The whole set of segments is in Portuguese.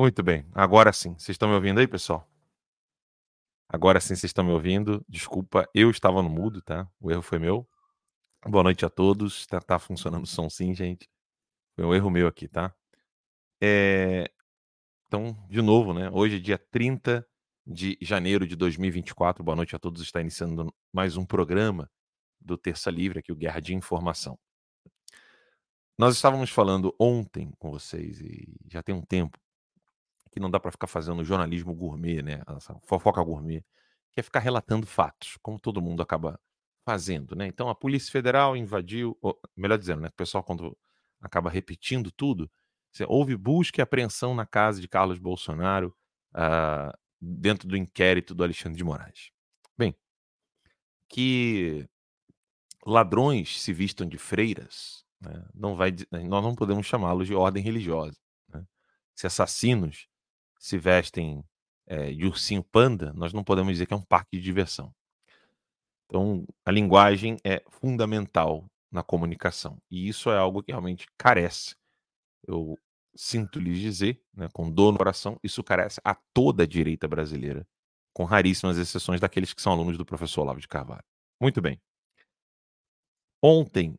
Muito bem, agora sim. Vocês estão me ouvindo aí, pessoal? Agora sim vocês estão me ouvindo. Desculpa, eu estava no mudo, tá? O erro foi meu. Boa noite a todos. Tá, tá funcionando o som sim, gente. Foi um erro meu aqui, tá? É... Então, de novo, né? Hoje é dia 30 de janeiro de 2024. Boa noite a todos. Está iniciando mais um programa do Terça Livre, aqui o Guerra de Informação. Nós estávamos falando ontem com vocês, e já tem um tempo, que não dá para ficar fazendo jornalismo gourmet, né? Essa fofoca gourmet, que é ficar relatando fatos, como todo mundo acaba fazendo, né? Então a Polícia Federal invadiu, ou, melhor dizendo, né? O pessoal quando acaba repetindo tudo, houve busca e apreensão na casa de Carlos Bolsonaro uh, dentro do inquérito do Alexandre de Moraes. Bem, que ladrões se vistam de freiras, né? não vai, nós não podemos chamá-los de ordem religiosa. Né? Se assassinos se vestem é, de ursinho panda, nós não podemos dizer que é um parque de diversão. Então, a linguagem é fundamental na comunicação. E isso é algo que realmente carece. Eu sinto lhes dizer, né, com dor no coração, isso carece a toda a direita brasileira, com raríssimas exceções daqueles que são alunos do professor Olavo de Carvalho. Muito bem. Ontem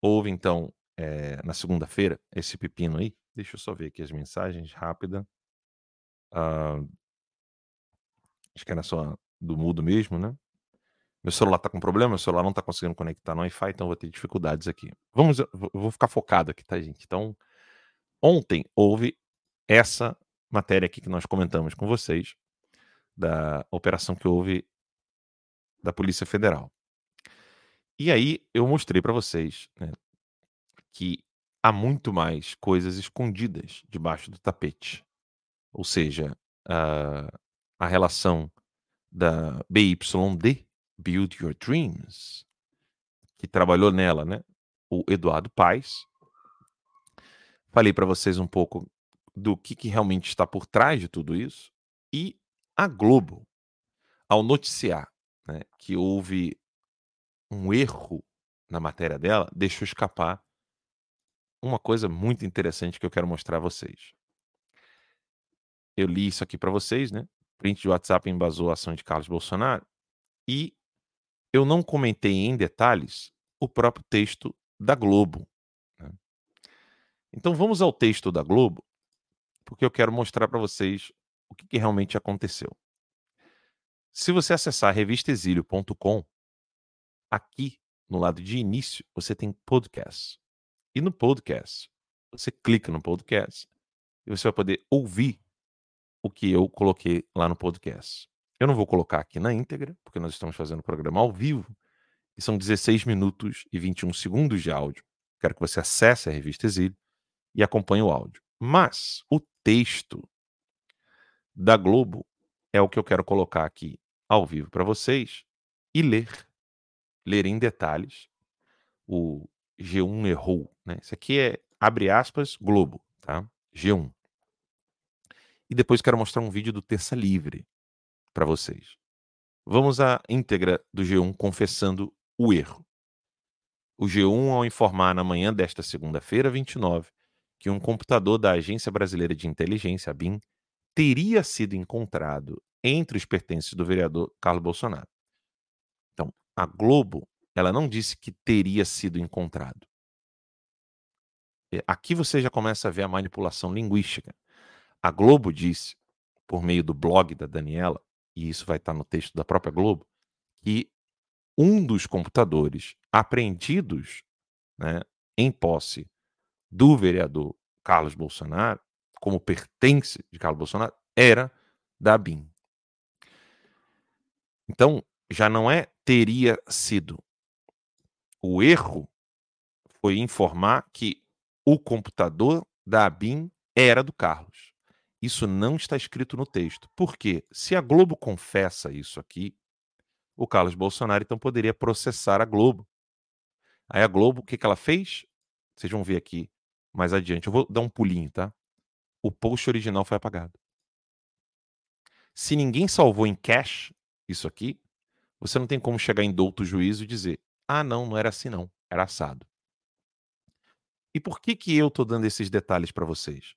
houve, então, é, na segunda-feira, esse pepino aí. Deixa eu só ver aqui as mensagens rápida. Ah, acho que era só do mudo mesmo, né? Meu celular tá com problema, meu celular não tá conseguindo conectar no Wi-Fi, então vou ter dificuldades aqui. Vamos, vou ficar focado aqui, tá, gente? Então, ontem houve essa matéria aqui que nós comentamos com vocês, da operação que houve da Polícia Federal. E aí eu mostrei para vocês né, que há muito mais coisas escondidas debaixo do tapete. Ou seja, a, a relação da BYD, Build Your Dreams, que trabalhou nela, né? O Eduardo Paes. Falei para vocês um pouco do que, que realmente está por trás de tudo isso. E a Globo, ao noticiar né, que houve um erro na matéria dela, deixou escapar uma coisa muito interessante que eu quero mostrar a vocês eu li isso aqui para vocês, né? Print de WhatsApp embasou a ação de Carlos Bolsonaro. E eu não comentei em detalhes o próprio texto da Globo. Né? Então vamos ao texto da Globo, porque eu quero mostrar para vocês o que, que, realmente aconteceu. Se você acessar revistaexílio.com, aqui no lado de início você tem podcast. E no podcast, você clica no podcast e você vai poder ouvir o que eu coloquei lá no podcast. Eu não vou colocar aqui na íntegra, porque nós estamos fazendo o programa ao vivo, e são 16 minutos e 21 segundos de áudio. Quero que você acesse a revista Exílio e acompanhe o áudio. Mas o texto da Globo é o que eu quero colocar aqui ao vivo para vocês e ler. Ler em detalhes. O G1 errou. Né? Isso aqui é, abre aspas, Globo. Tá? G1. E depois quero mostrar um vídeo do Terça Livre para vocês. Vamos à íntegra do G1 confessando o erro. O G1, ao informar na manhã desta segunda-feira, 29, que um computador da Agência Brasileira de Inteligência, a BIM, teria sido encontrado entre os pertences do vereador Carlos Bolsonaro. Então, a Globo, ela não disse que teria sido encontrado. Aqui você já começa a ver a manipulação linguística. A Globo disse, por meio do blog da Daniela, e isso vai estar no texto da própria Globo, que um dos computadores apreendidos né, em posse do vereador Carlos Bolsonaro, como pertence de Carlos Bolsonaro, era da BIM. Então, já não é teria sido. O erro foi informar que o computador da BIM era do Carlos. Isso não está escrito no texto. Por quê? Se a Globo confessa isso aqui, o Carlos Bolsonaro então poderia processar a Globo. Aí a Globo, o que, que ela fez? Vocês vão ver aqui mais adiante. Eu vou dar um pulinho, tá? O post original foi apagado. Se ninguém salvou em cache isso aqui, você não tem como chegar em douto juízo e dizer: ah, não, não era assim, não. Era assado. E por que, que eu estou dando esses detalhes para vocês?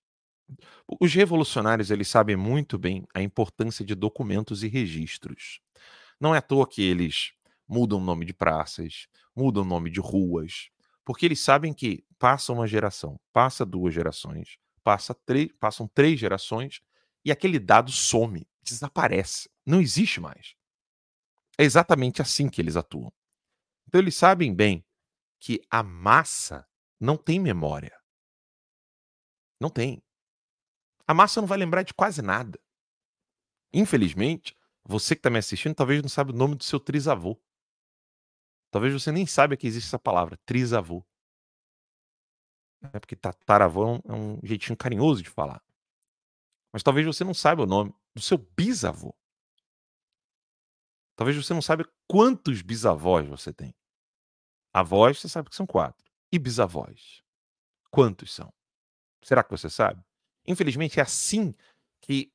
Os revolucionários, eles sabem muito bem a importância de documentos e registros. Não é à toa que eles mudam o nome de praças, mudam o nome de ruas, porque eles sabem que passa uma geração, passa duas gerações, passa três, passam três gerações e aquele dado some, desaparece, não existe mais. É exatamente assim que eles atuam. Então eles sabem bem que a massa não tem memória. Não tem. A massa não vai lembrar de quase nada. Infelizmente, você que está me assistindo talvez não sabe o nome do seu trisavô. Talvez você nem saiba que existe essa palavra, trisavô. É porque tataravô é é um jeitinho carinhoso de falar. Mas talvez você não saiba o nome do seu bisavô. Talvez você não saiba quantos bisavós você tem. Avós, você sabe que são quatro. E bisavós? Quantos são? Será que você sabe? Infelizmente, é assim que,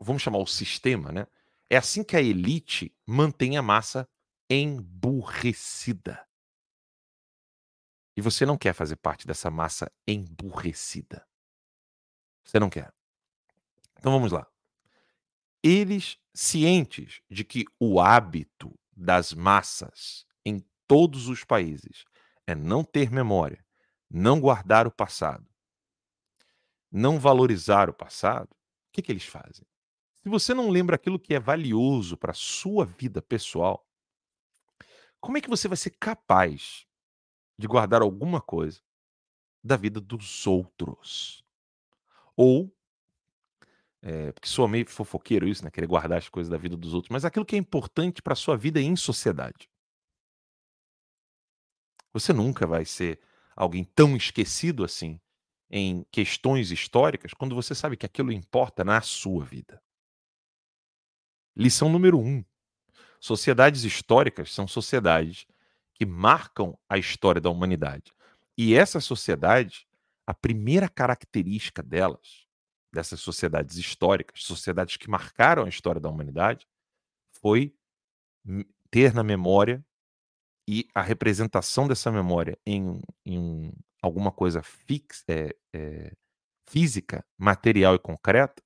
vamos chamar o sistema, né? É assim que a elite mantém a massa emburrecida. E você não quer fazer parte dessa massa emburrecida. Você não quer. Então vamos lá. Eles, cientes de que o hábito das massas em todos os países é não ter memória, não guardar o passado, não valorizar o passado, o que, que eles fazem? Se você não lembra aquilo que é valioso para a sua vida pessoal, como é que você vai ser capaz de guardar alguma coisa da vida dos outros? Ou é, porque sou meio fofoqueiro isso, né? Querer guardar as coisas da vida dos outros, mas aquilo que é importante para a sua vida em sociedade. Você nunca vai ser alguém tão esquecido assim em questões históricas quando você sabe que aquilo importa na sua vida. Lição número um: sociedades históricas são sociedades que marcam a história da humanidade. E essa sociedade, a primeira característica delas dessas sociedades históricas, sociedades que marcaram a história da humanidade, foi ter na memória e a representação dessa memória em, em alguma coisa fix, é, é, física, material e concreta,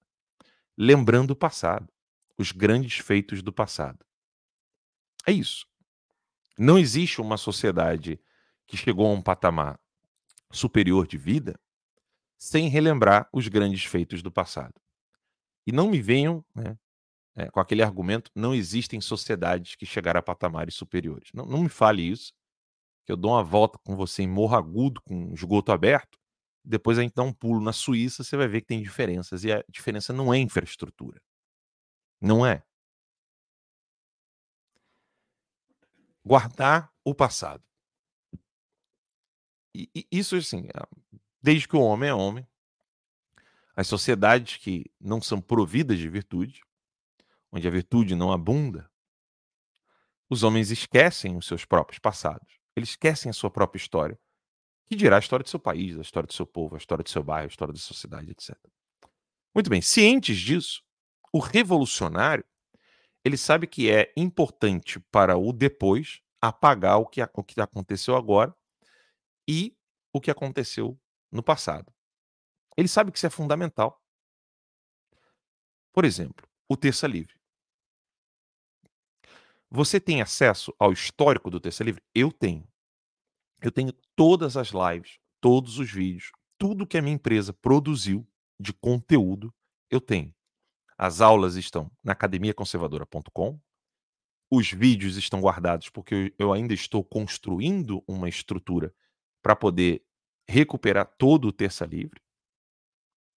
lembrando o passado, os grandes feitos do passado. É isso. Não existe uma sociedade que chegou a um patamar superior de vida sem relembrar os grandes feitos do passado. E não me venham né, é, com aquele argumento: não existem sociedades que chegaram a patamares superiores. Não, não me fale isso, que eu dou uma volta com você em Morro Agudo, com esgoto aberto. Depois a gente dá um pulo na Suíça, você vai ver que tem diferenças. E a diferença não é infraestrutura. Não é. Guardar o passado. E, e isso, assim, Desde que o homem é homem, as sociedades que não são providas de virtude, onde a virtude não abunda, os homens esquecem os seus próprios passados. Eles esquecem a sua própria história, que dirá a história do seu país, a história do seu povo, a história do seu bairro, a história da sociedade, etc. Muito bem, cientes disso, o revolucionário ele sabe que é importante para o depois apagar o que, o que aconteceu agora e o que aconteceu no passado. Ele sabe que isso é fundamental. Por exemplo, o Terça Livre. Você tem acesso ao histórico do Terça Livre? Eu tenho. Eu tenho todas as lives, todos os vídeos, tudo que a minha empresa produziu de conteúdo, eu tenho. As aulas estão na academiaconservadora.com. Os vídeos estão guardados porque eu ainda estou construindo uma estrutura para poder recuperar todo o Terça Livre,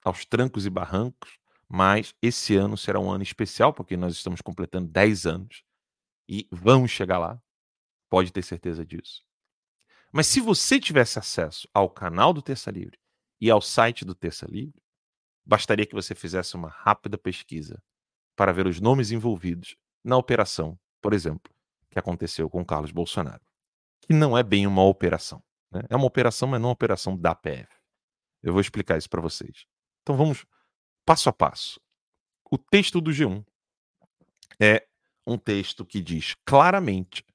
aos trancos e barrancos, mas esse ano será um ano especial, porque nós estamos completando 10 anos e vamos chegar lá, pode ter certeza disso. Mas se você tivesse acesso ao canal do Terça Livre e ao site do Terça Livre, bastaria que você fizesse uma rápida pesquisa para ver os nomes envolvidos na operação, por exemplo, que aconteceu com Carlos Bolsonaro, que não é bem uma operação. Né? É uma operação, mas não uma operação da PF. Eu vou explicar isso para vocês. Então vamos passo a passo. O texto do G1 é um texto que diz claramente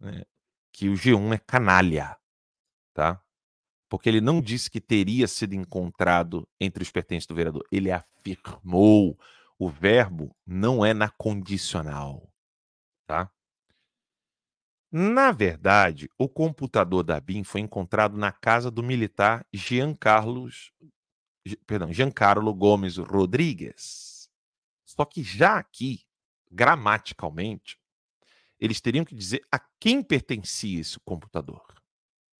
né, que o G1 é canalha, tá? porque ele não disse que teria sido encontrado entre os pertences do vereador. Ele afirmou. O verbo não é na condicional, tá? Na verdade, o computador da BIM foi encontrado na casa do militar Giancarlo, perdão, Giancarlo Gomes Rodrigues. Só que já aqui, gramaticalmente, eles teriam que dizer a quem pertencia esse computador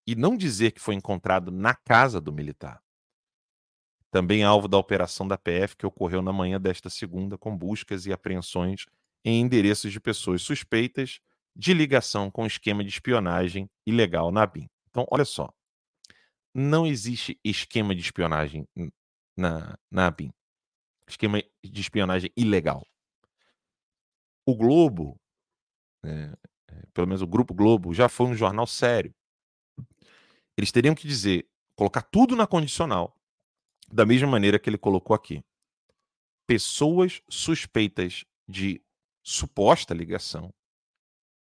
e não dizer que foi encontrado na casa do militar. Também alvo da operação da PF que ocorreu na manhã desta segunda com buscas e apreensões em endereços de pessoas suspeitas de ligação com esquema de espionagem ilegal na BIM. Então, olha só. Não existe esquema de espionagem na, na BIM. Esquema de espionagem ilegal. O Globo, é, pelo menos o Grupo Globo, já foi um jornal sério. Eles teriam que dizer, colocar tudo na condicional, da mesma maneira que ele colocou aqui. Pessoas suspeitas de suposta ligação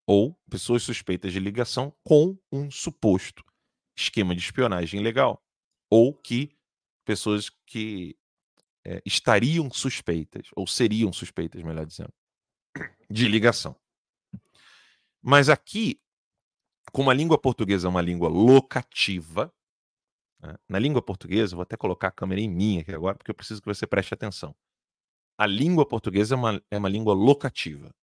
ou pessoas suspeitas de ligação com um suposto esquema de espionagem ilegal ou que pessoas que é, estariam suspeitas ou seriam suspeitas, melhor dizendo, de ligação. Mas aqui como a língua portuguesa é uma língua locativa, né? na língua portuguesa, vou até colocar a câmera em mim aqui agora, porque eu preciso que você preste atenção. A língua portuguesa é uma, é uma língua locativa.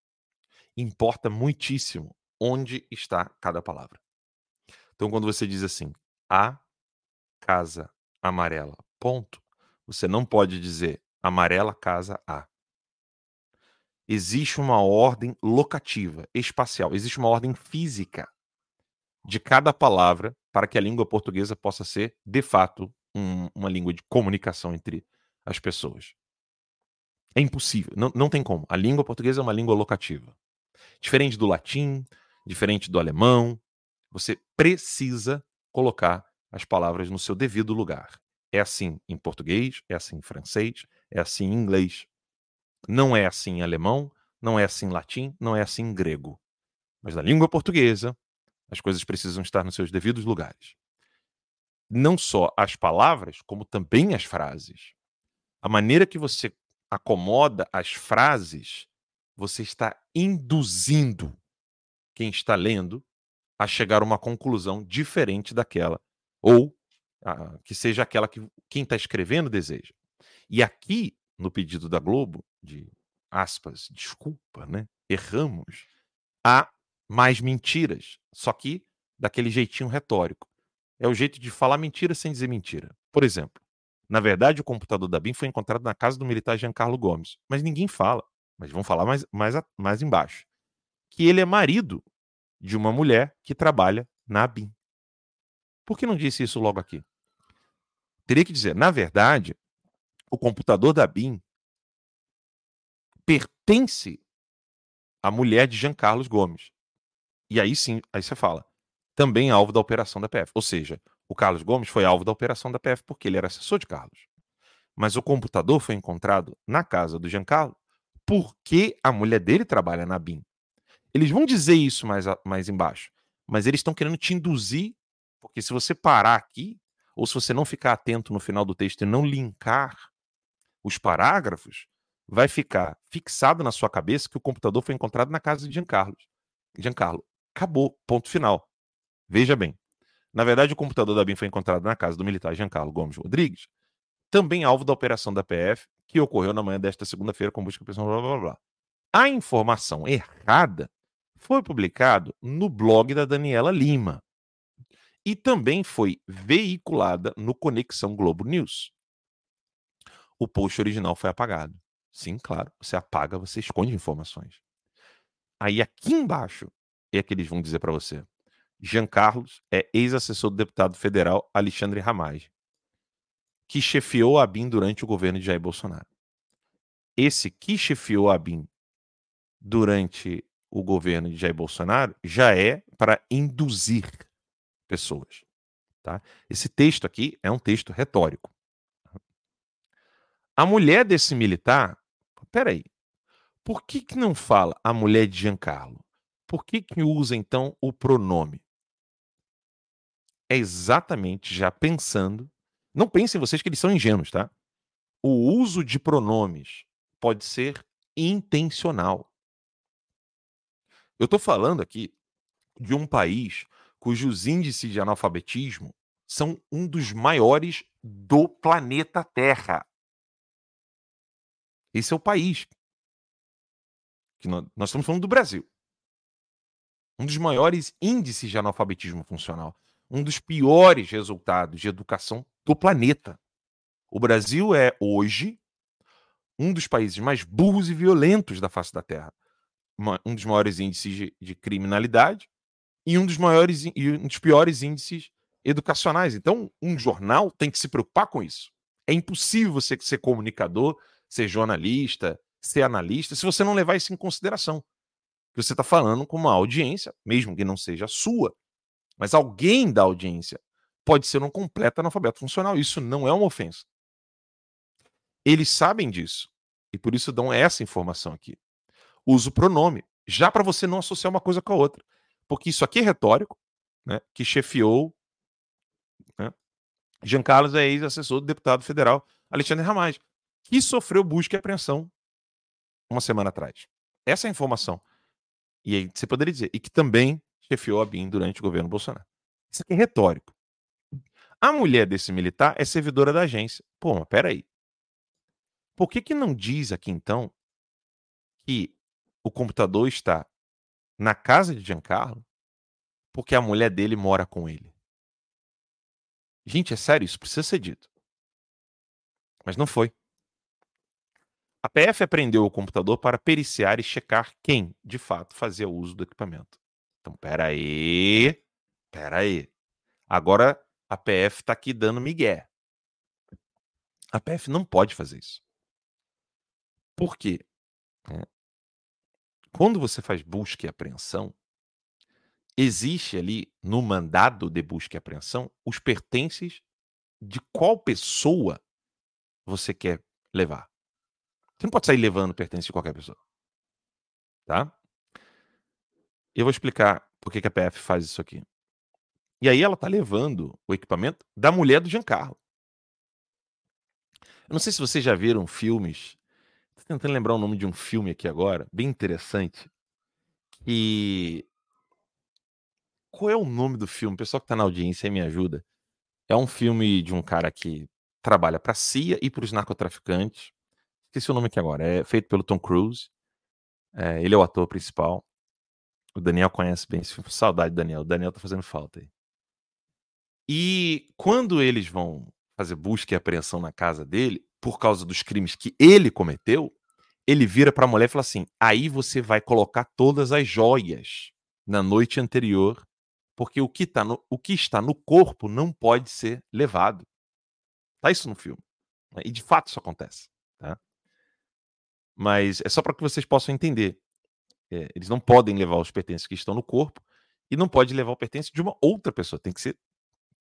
Importa muitíssimo onde está cada palavra. Então, quando você diz assim, a casa amarela, ponto, você não pode dizer amarela casa A. Existe uma ordem locativa, espacial, existe uma ordem física de cada palavra para que a língua portuguesa possa ser, de fato, um, uma língua de comunicação entre as pessoas. É impossível, não, não tem como. A língua portuguesa é uma língua locativa. Diferente do latim, diferente do alemão, você precisa colocar as palavras no seu devido lugar. É assim em português, é assim em francês, é assim em inglês. Não é assim em alemão, não é assim em latim, não é assim em grego. Mas na língua portuguesa, as coisas precisam estar nos seus devidos lugares. Não só as palavras, como também as frases. A maneira que você acomoda as frases, você está induzindo quem está lendo a chegar a uma conclusão diferente daquela, ou a, que seja aquela que quem está escrevendo deseja. E aqui, no pedido da Globo, de aspas, desculpa, né? Erramos. Há mais mentiras, só que daquele jeitinho retórico. É o jeito de falar mentira sem dizer mentira. Por exemplo, na verdade, o computador da BIM foi encontrado na casa do militar Giancarlo Gomes, mas ninguém fala, mas vão falar mais, mais, mais embaixo, que ele é marido de uma mulher que trabalha na BIM. Por que não disse isso logo aqui? Teria que dizer, na verdade, o computador da BIM pertence à mulher de Jean Carlos Gomes. E aí sim, aí você fala, também alvo da operação da PF. Ou seja, o Carlos Gomes foi alvo da operação da PF porque ele era assessor de Carlos. Mas o computador foi encontrado na casa do Giancarlo porque a mulher dele trabalha na BIM. Eles vão dizer isso mais, mais embaixo, mas eles estão querendo te induzir, porque se você parar aqui, ou se você não ficar atento no final do texto e não linkar os parágrafos, vai ficar fixado na sua cabeça que o computador foi encontrado na casa de Giancarlo. Giancarlo. Acabou, ponto final. Veja bem. Na verdade, o computador da BIM foi encontrado na casa do militar Giancarlo Gomes Rodrigues, também alvo da operação da PF, que ocorreu na manhã desta segunda-feira com busca pessoal, blá, blá, blá. A informação errada foi publicado no blog da Daniela Lima e também foi veiculada no Conexão Globo News. O post original foi apagado. Sim, claro, você apaga, você esconde informações. Aí aqui embaixo é que eles vão dizer para você. Jean Carlos é ex-assessor do deputado federal Alexandre Ramage, que chefiou a BIM durante o governo de Jair Bolsonaro. Esse que chefiou a BIM durante o governo de Jair Bolsonaro já é para induzir pessoas. Tá? Esse texto aqui é um texto retórico. A mulher desse militar, peraí, por que, que não fala a mulher de Giancarlo? Por que, que usa então o pronome? é exatamente já pensando. Não pensem vocês que eles são ingênuos, tá? O uso de pronomes pode ser intencional. Eu estou falando aqui de um país cujos índices de analfabetismo são um dos maiores do planeta Terra. Esse é o país. Que nós, nós estamos falando do Brasil. Um dos maiores índices de analfabetismo funcional. Um dos piores resultados de educação do planeta. O Brasil é, hoje, um dos países mais burros e violentos da face da Terra. Um dos maiores índices de, de criminalidade e um dos maiores e um dos piores índices educacionais. Então, um jornal tem que se preocupar com isso. É impossível você ser comunicador, ser jornalista, ser analista, se você não levar isso em consideração. Que você está falando com uma audiência, mesmo que não seja sua, mas alguém da audiência pode ser um completo analfabeto funcional. Isso não é uma ofensa. Eles sabem disso e por isso dão essa informação aqui. Usa o pronome, já para você não associar uma coisa com a outra. Porque isso aqui é retórico, né, que chefiou né? Jean Carlos é ex-assessor do deputado federal Alexandre Ramage, que sofreu busca e apreensão uma semana atrás. Essa é a informação. E aí você poderia dizer, e que também chefiou a BIM durante o governo Bolsonaro. Isso aqui é retórico. A mulher desse militar é servidora da agência. Pô, mas peraí. Por que, que não diz aqui, então, que o computador está na casa de Giancarlo porque a mulher dele mora com ele? Gente, é sério, isso precisa ser dito. Mas não foi. A PF apreendeu o computador para periciar e checar quem, de fato, fazia uso do equipamento. Então, peraí. Peraí. Agora a PF está aqui dando migué. A PF não pode fazer isso. Por quê? É. Quando você faz busca e apreensão, existe ali no mandado de busca e apreensão os pertences de qual pessoa você quer levar. Você não pode sair levando pertences de qualquer pessoa. Tá? Eu vou explicar por que a PF faz isso aqui. E aí ela tá levando o equipamento da mulher do Giancarlo. Eu não sei se vocês já viram filmes. Tô tentando lembrar o nome de um filme aqui agora, bem interessante. Que qual é o nome do filme? O pessoal que tá na audiência aí me ajuda. É um filme de um cara que trabalha pra CIA e pros narcotraficantes. Esqueci o nome aqui agora. É feito pelo Tom Cruise. É, ele é o ator principal. O Daniel conhece bem esse filme. Saudade Daniel. O Daniel tá fazendo falta aí. E quando eles vão fazer busca e apreensão na casa dele, por causa dos crimes que ele cometeu, ele vira para a mulher e fala assim: aí você vai colocar todas as joias na noite anterior porque o que, tá no, o que está no corpo não pode ser levado. Tá isso no filme. Né? E de fato isso acontece. Mas é só para que vocês possam entender. É, eles não podem levar os pertences que estão no corpo e não pode levar o pertence de uma outra pessoa. Tem que ser,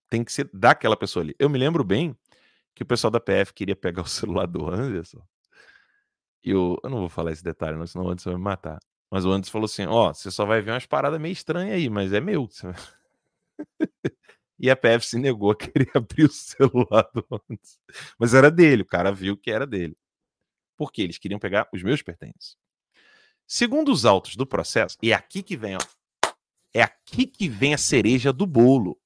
tem que ser daquela pessoa ali. Eu me lembro bem que o pessoal da PF queria pegar o celular do Anderson. E eu, eu não vou falar esse detalhe, não, senão o Anderson vai me matar. Mas o Anderson falou assim: Ó, oh, você só vai ver umas paradas meio estranhas aí, mas é meu. e a PF se negou a querer abrir o celular do Anderson. Mas era dele, o cara viu que era dele. Porque eles queriam pegar os meus pertences. Segundo os autos do processo, e é aqui que vem, ó, é aqui que vem a cereja do bolo,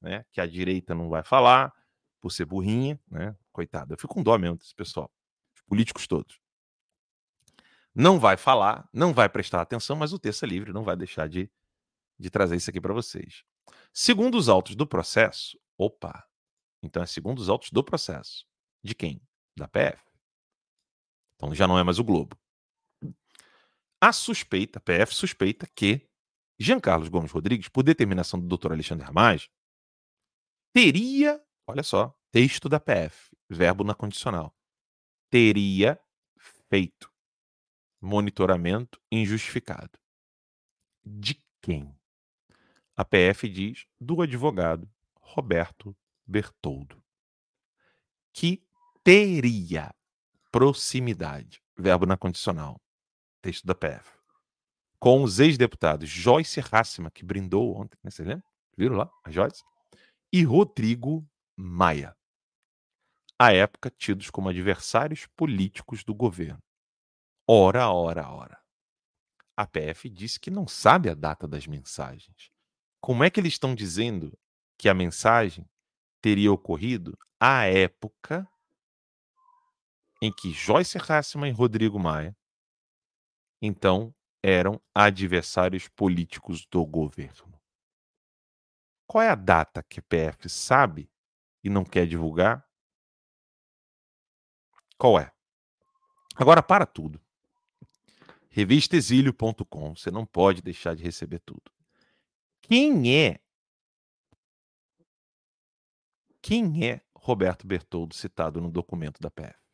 né? Que a direita não vai falar por ser burrinha, né? Coitado, eu fico com dó mesmo desse pessoal, os políticos todos não vai falar, não vai prestar atenção, mas o é livre, não vai deixar de, de trazer isso aqui para vocês. Segundo os autos do processo, opa, então é segundo os autos do processo. De quem? Da PF. Então já não é mais o Globo. A suspeita, a PF suspeita que Jean Carlos Gomes Rodrigues, por determinação do Dr. Alexandre Ramage, teria, olha só, texto da PF, verbo na condicional, teria feito monitoramento injustificado. De quem? A PF diz do advogado Roberto Bertoldo, que teria proximidade, verbo na condicional, texto da PF, com os ex-deputados Joyce Hassima, que brindou ontem, né, você lembra? Viram lá? A Joyce? e Rodrigo Maia, à época tidos como adversários políticos do governo. Ora, ora, ora. A PF disse que não sabe a data das mensagens. Como é que eles estão dizendo que a mensagem teria ocorrido à época em que Joyce Hassman e Rodrigo Maia, então, eram adversários políticos do governo? Qual é a data que a PF sabe e não quer divulgar? Qual é? Agora para tudo. Revistaexílio.com, você não pode deixar de receber tudo. Quem é quem é Roberto Bertoldo citado no documento da PF?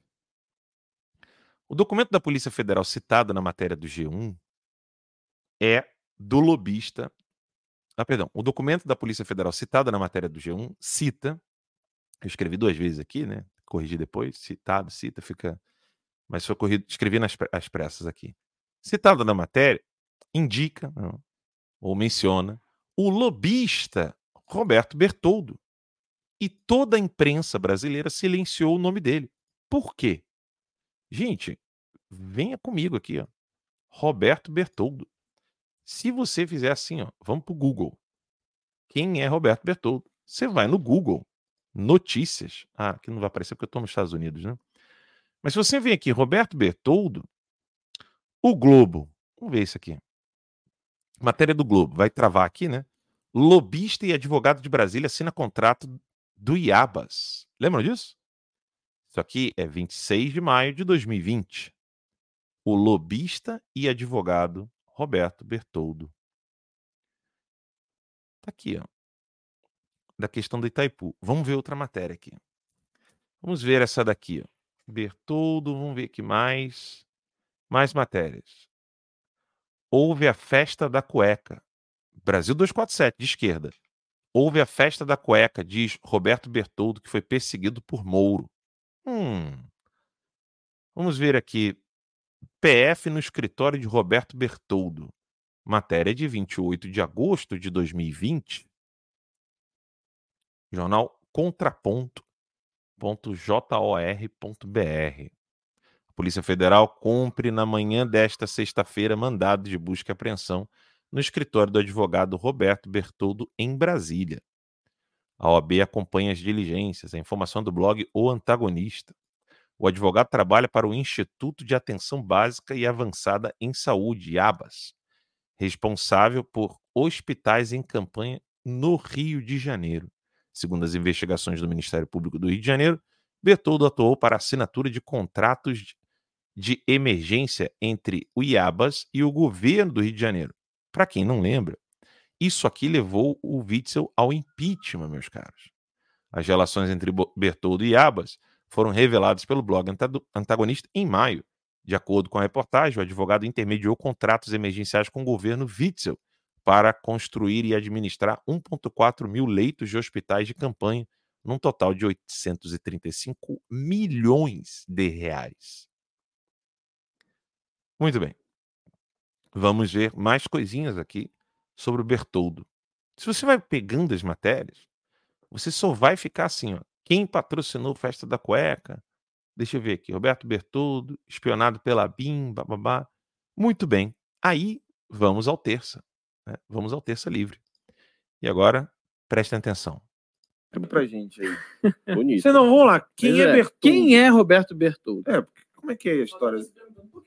O documento da Polícia Federal citado na matéria do G1 é do lobista. Ah, perdão. O documento da Polícia Federal citado na matéria do G1 cita. Eu escrevi duas vezes aqui, né? Corrigi depois. Citado, cita, fica. Mas foi corrido. Escrevi nas as pressas aqui. Citado na matéria, indica não, ou menciona o lobista Roberto Bertoldo. E toda a imprensa brasileira silenciou o nome dele. Por quê? Gente, venha comigo aqui, ó. Roberto Bertoldo. Se você fizer assim, ó, vamos para o Google. Quem é Roberto Bertoldo? Você vai no Google, notícias. Ah, aqui não vai aparecer porque eu estou nos Estados Unidos, né? Mas se você vem aqui, Roberto Bertoldo, o Globo. Vamos ver isso aqui. Matéria do Globo. Vai travar aqui, né? Lobista e advogado de Brasília assina contrato do Iabas. Lembram disso? Isso aqui é 26 de maio de 2020. O lobista e advogado Roberto Bertoldo. Tá aqui, ó. Da questão do Itaipu. Vamos ver outra matéria aqui. Vamos ver essa daqui, ó. Bertoldo, vamos ver aqui mais. Mais matérias. Houve a festa da cueca. Brasil 247, de esquerda. Houve a festa da cueca, diz Roberto Bertoldo, que foi perseguido por Mouro. Hum. Vamos ver aqui. PF no escritório de Roberto Bertoldo. Matéria de 28 de agosto de 2020. Jornal contraponto.jor.br. A Polícia Federal cumpre na manhã desta sexta-feira mandado de busca e apreensão no escritório do advogado Roberto Bertoldo, em Brasília. A OAB acompanha as diligências, a informação do blog O Antagonista. O advogado trabalha para o Instituto de Atenção Básica e Avançada em Saúde, ABAS, responsável por hospitais em campanha no Rio de Janeiro. Segundo as investigações do Ministério Público do Rio de Janeiro, Bertoldo atuou para assinatura de contratos de emergência entre o IABAS e o governo do Rio de Janeiro. Para quem não lembra, isso aqui levou o Witzel ao impeachment, meus caros. As relações entre Bertoldo e IABAS foram reveladas pelo blog antagonista em maio. De acordo com a reportagem, o advogado intermediou contratos emergenciais com o governo Witzel para construir e administrar 1,4 mil leitos de hospitais de campanha, num total de 835 milhões de reais. Muito bem. Vamos ver mais coisinhas aqui sobre o Bertoldo. Se você vai pegando as matérias, você só vai ficar assim, ó. Quem patrocinou Festa da Cueca? Deixa eu ver aqui. Roberto Bertoldo, espionado pela BIM, bababá. Muito bem. Aí vamos ao terça. Né? Vamos ao terça livre. E agora, prestem atenção. Pra gente aí. Bonito. Você não, vamos lá. Quem é, é, Bertoldo? Quem é Roberto Bertoldo? É, como é que é a história?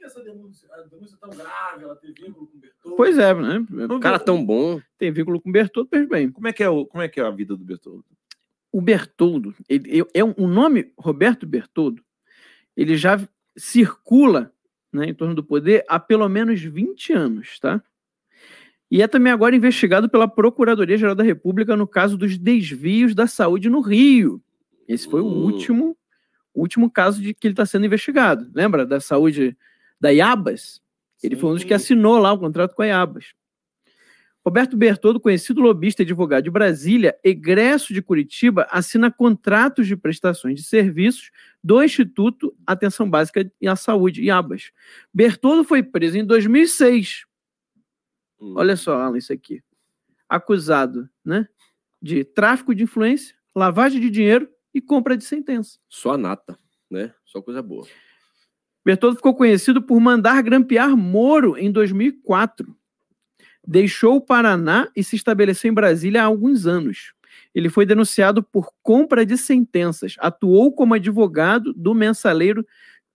Que essa denúncia, a denúncia tão grave? Ela tem vínculo com Bertoldo? Pois é, né? O cara tão bom. Tem vínculo com Bertoldo, pois bem. Como é que é, o, como é, que é a vida do Bertoldo? O Bertoldo, ele, é um, o nome Roberto Bertoldo, ele já circula né, em torno do poder há pelo menos 20 anos, tá? E é também agora investigado pela Procuradoria-Geral da República no caso dos desvios da saúde no Rio. Esse foi o Hum. último, último caso de que ele está sendo investigado. Lembra da saúde da Iabas? Ele foi um dos que assinou lá o contrato com a Iabas. Roberto Bertoldo, conhecido lobista e advogado de Brasília, egresso de Curitiba, assina contratos de prestações de serviços do Instituto Atenção Básica e à Saúde, IABAS. Bertoldo foi preso em 2006. Hum. Olha só, Alan, isso aqui. Acusado, né? de tráfico de influência, lavagem de dinheiro e compra de sentença. Só a nata, né? Só coisa boa. Bertoldo ficou conhecido por mandar grampear Moro em 2004. Deixou o Paraná e se estabeleceu em Brasília há alguns anos. Ele foi denunciado por compra de sentenças, atuou como advogado do mensaleiro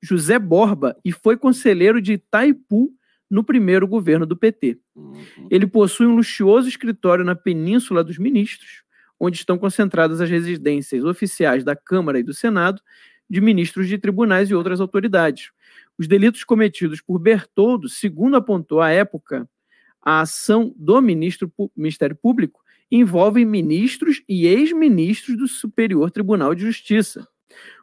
José Borba e foi conselheiro de Itaipu no primeiro governo do PT. Uhum. Ele possui um luxuoso escritório na Península dos Ministros, onde estão concentradas as residências oficiais da Câmara e do Senado, de ministros de tribunais e outras autoridades. Os delitos cometidos por Bertoldo, segundo apontou à época a ação do ministro, Ministério Público, envolvem ministros e ex-ministros do Superior Tribunal de Justiça.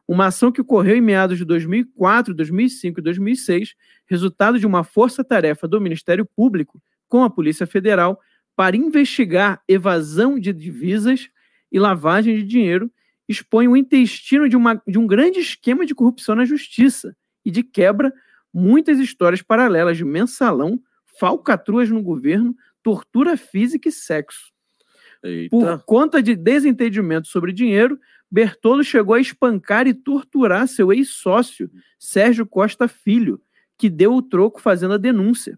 Uma ação que ocorreu em meados de 2004, 2005 e 2006, resultado de uma força-tarefa do Ministério Público com a Polícia Federal para investigar evasão de divisas e lavagem de dinheiro, expõe o intestino de, uma, de um grande esquema de corrupção na justiça e de quebra muitas histórias paralelas de mensalão, falcatruas no governo, tortura física e sexo. Eita. Por conta de desentendimento sobre dinheiro, Bertoldo chegou a espancar e torturar seu ex-sócio, Sérgio Costa Filho, que deu o troco fazendo a denúncia.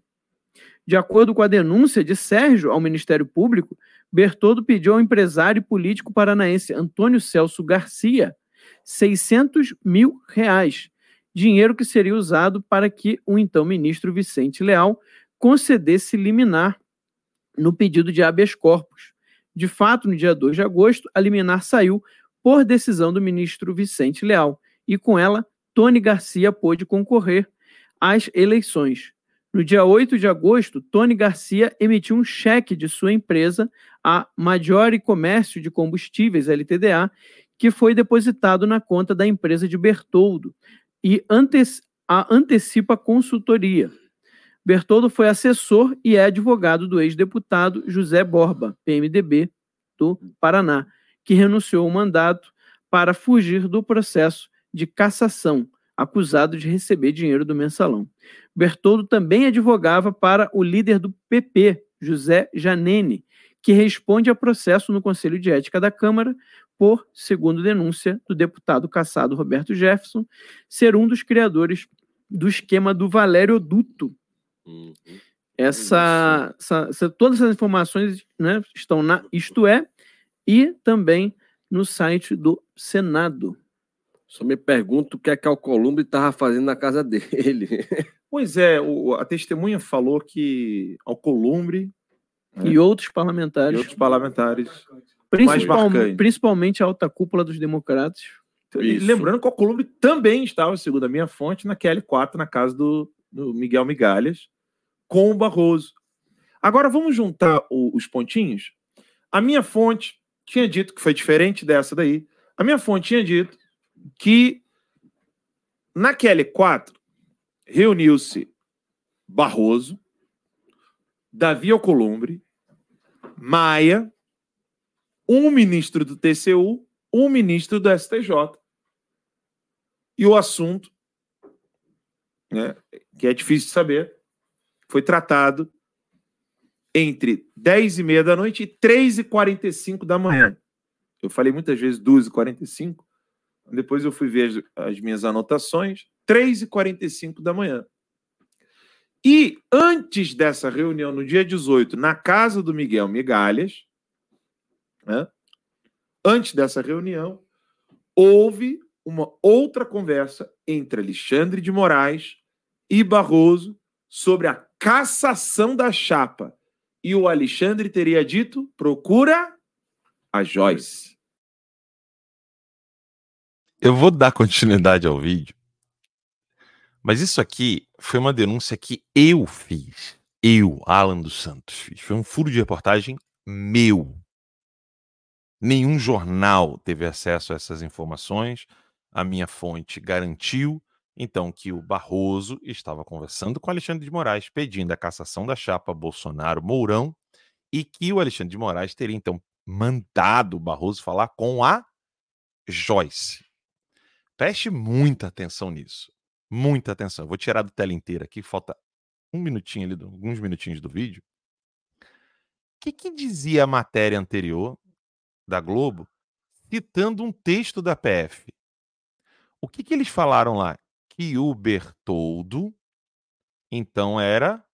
De acordo com a denúncia de Sérgio ao Ministério Público, Bertoldo pediu ao empresário e político paranaense Antônio Celso Garcia 600 mil reais, dinheiro que seria usado para que o então ministro Vicente Leal concedesse liminar no pedido de habeas corpus. De fato, no dia 2 de agosto, a liminar saiu por decisão do ministro Vicente Leal e, com ela, Tony Garcia pôde concorrer às eleições. No dia 8 de agosto, Tony Garcia emitiu um cheque de sua empresa, a Maggiore Comércio de Combustíveis, LTDA, que foi depositado na conta da empresa de Bertoldo e antes, a Antecipa Consultoria. Bertoldo foi assessor e é advogado do ex-deputado José Borba, PMDB, do Paraná, que renunciou ao mandato para fugir do processo de cassação, acusado de receber dinheiro do mensalão. Bertoldo também advogava para o líder do PP, José Janene, que responde a processo no Conselho de Ética da Câmara por, segundo denúncia do deputado cassado Roberto Jefferson, ser um dos criadores do esquema do Valério Duto, Uhum. essa, essa- essa- todas essas informações né, estão na Isto É e também no site do Senado. Só me pergunto o que é que Alcolumbre estava fazendo na casa dele. Pois é, o- a testemunha falou que Alcolumbre É. E outros e parlamentares, outros parlamentares. Principal- principalmente a alta cúpula dos democratas. Isso. lembrando que o Alcolumbre também estava, segundo a minha fonte, na QL4, na casa do, do Miguel Migalhas, com o Barroso. Agora vamos juntar o- os pontinhos. A minha fonte tinha dito que foi diferente dessa daí. A minha fonte tinha dito que na QL4 reuniu-se Barroso, Davi Alcolumbre, Maia, um ministro do TCU, um ministro do STJ. E o assunto, né, que é difícil de saber, foi tratado entre 10 e meia da noite e 3 e 45 da manhã. Eu falei muitas vezes 2 e 45, depois eu fui ver as, as minhas anotações, 3 e 45 da manhã. E antes dessa reunião, no dia 18, na casa do Miguel Migalhas, né, antes dessa reunião, houve uma outra conversa entre Alexandre de Moraes e Barroso sobre a cassação da chapa. E o Alexandre teria dito: procura a Joyce. Eu vou dar continuidade ao vídeo. Mas isso aqui foi uma denúncia que eu fiz. Eu, Alan dos Santos, fiz. Foi um furo de reportagem meu. Nenhum jornal teve acesso a essas informações. A minha fonte garantiu, então, que o Barroso estava conversando com Alexandre de Moraes, pedindo a cassação da chapa Bolsonaro-Mourão, e que o Alexandre de Moraes teria, então, mandado o Barroso falar com a Joyce. Preste muita atenção nisso. Muita atenção. Vou tirar da tela inteira aqui, falta um minutinho ali, do- alguns minutinhos do vídeo. O que, que dizia a matéria anterior da Globo citando um texto da PF. O que, que eles falaram lá? Que o Bertoldo, então, era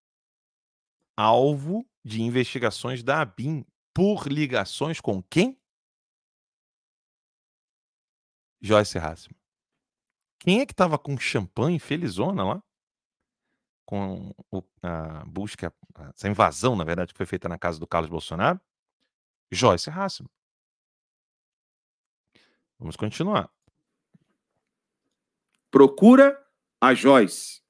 alvo de investigações da ABIN por ligações com quem? Joyce Hassman. Quem é que estava com champanhe felizona lá? Com a busca, essa invasão, na verdade, que foi feita na casa do Carlos Bolsonaro? Joyce Hassman. Vamos continuar. Procura a Joyce.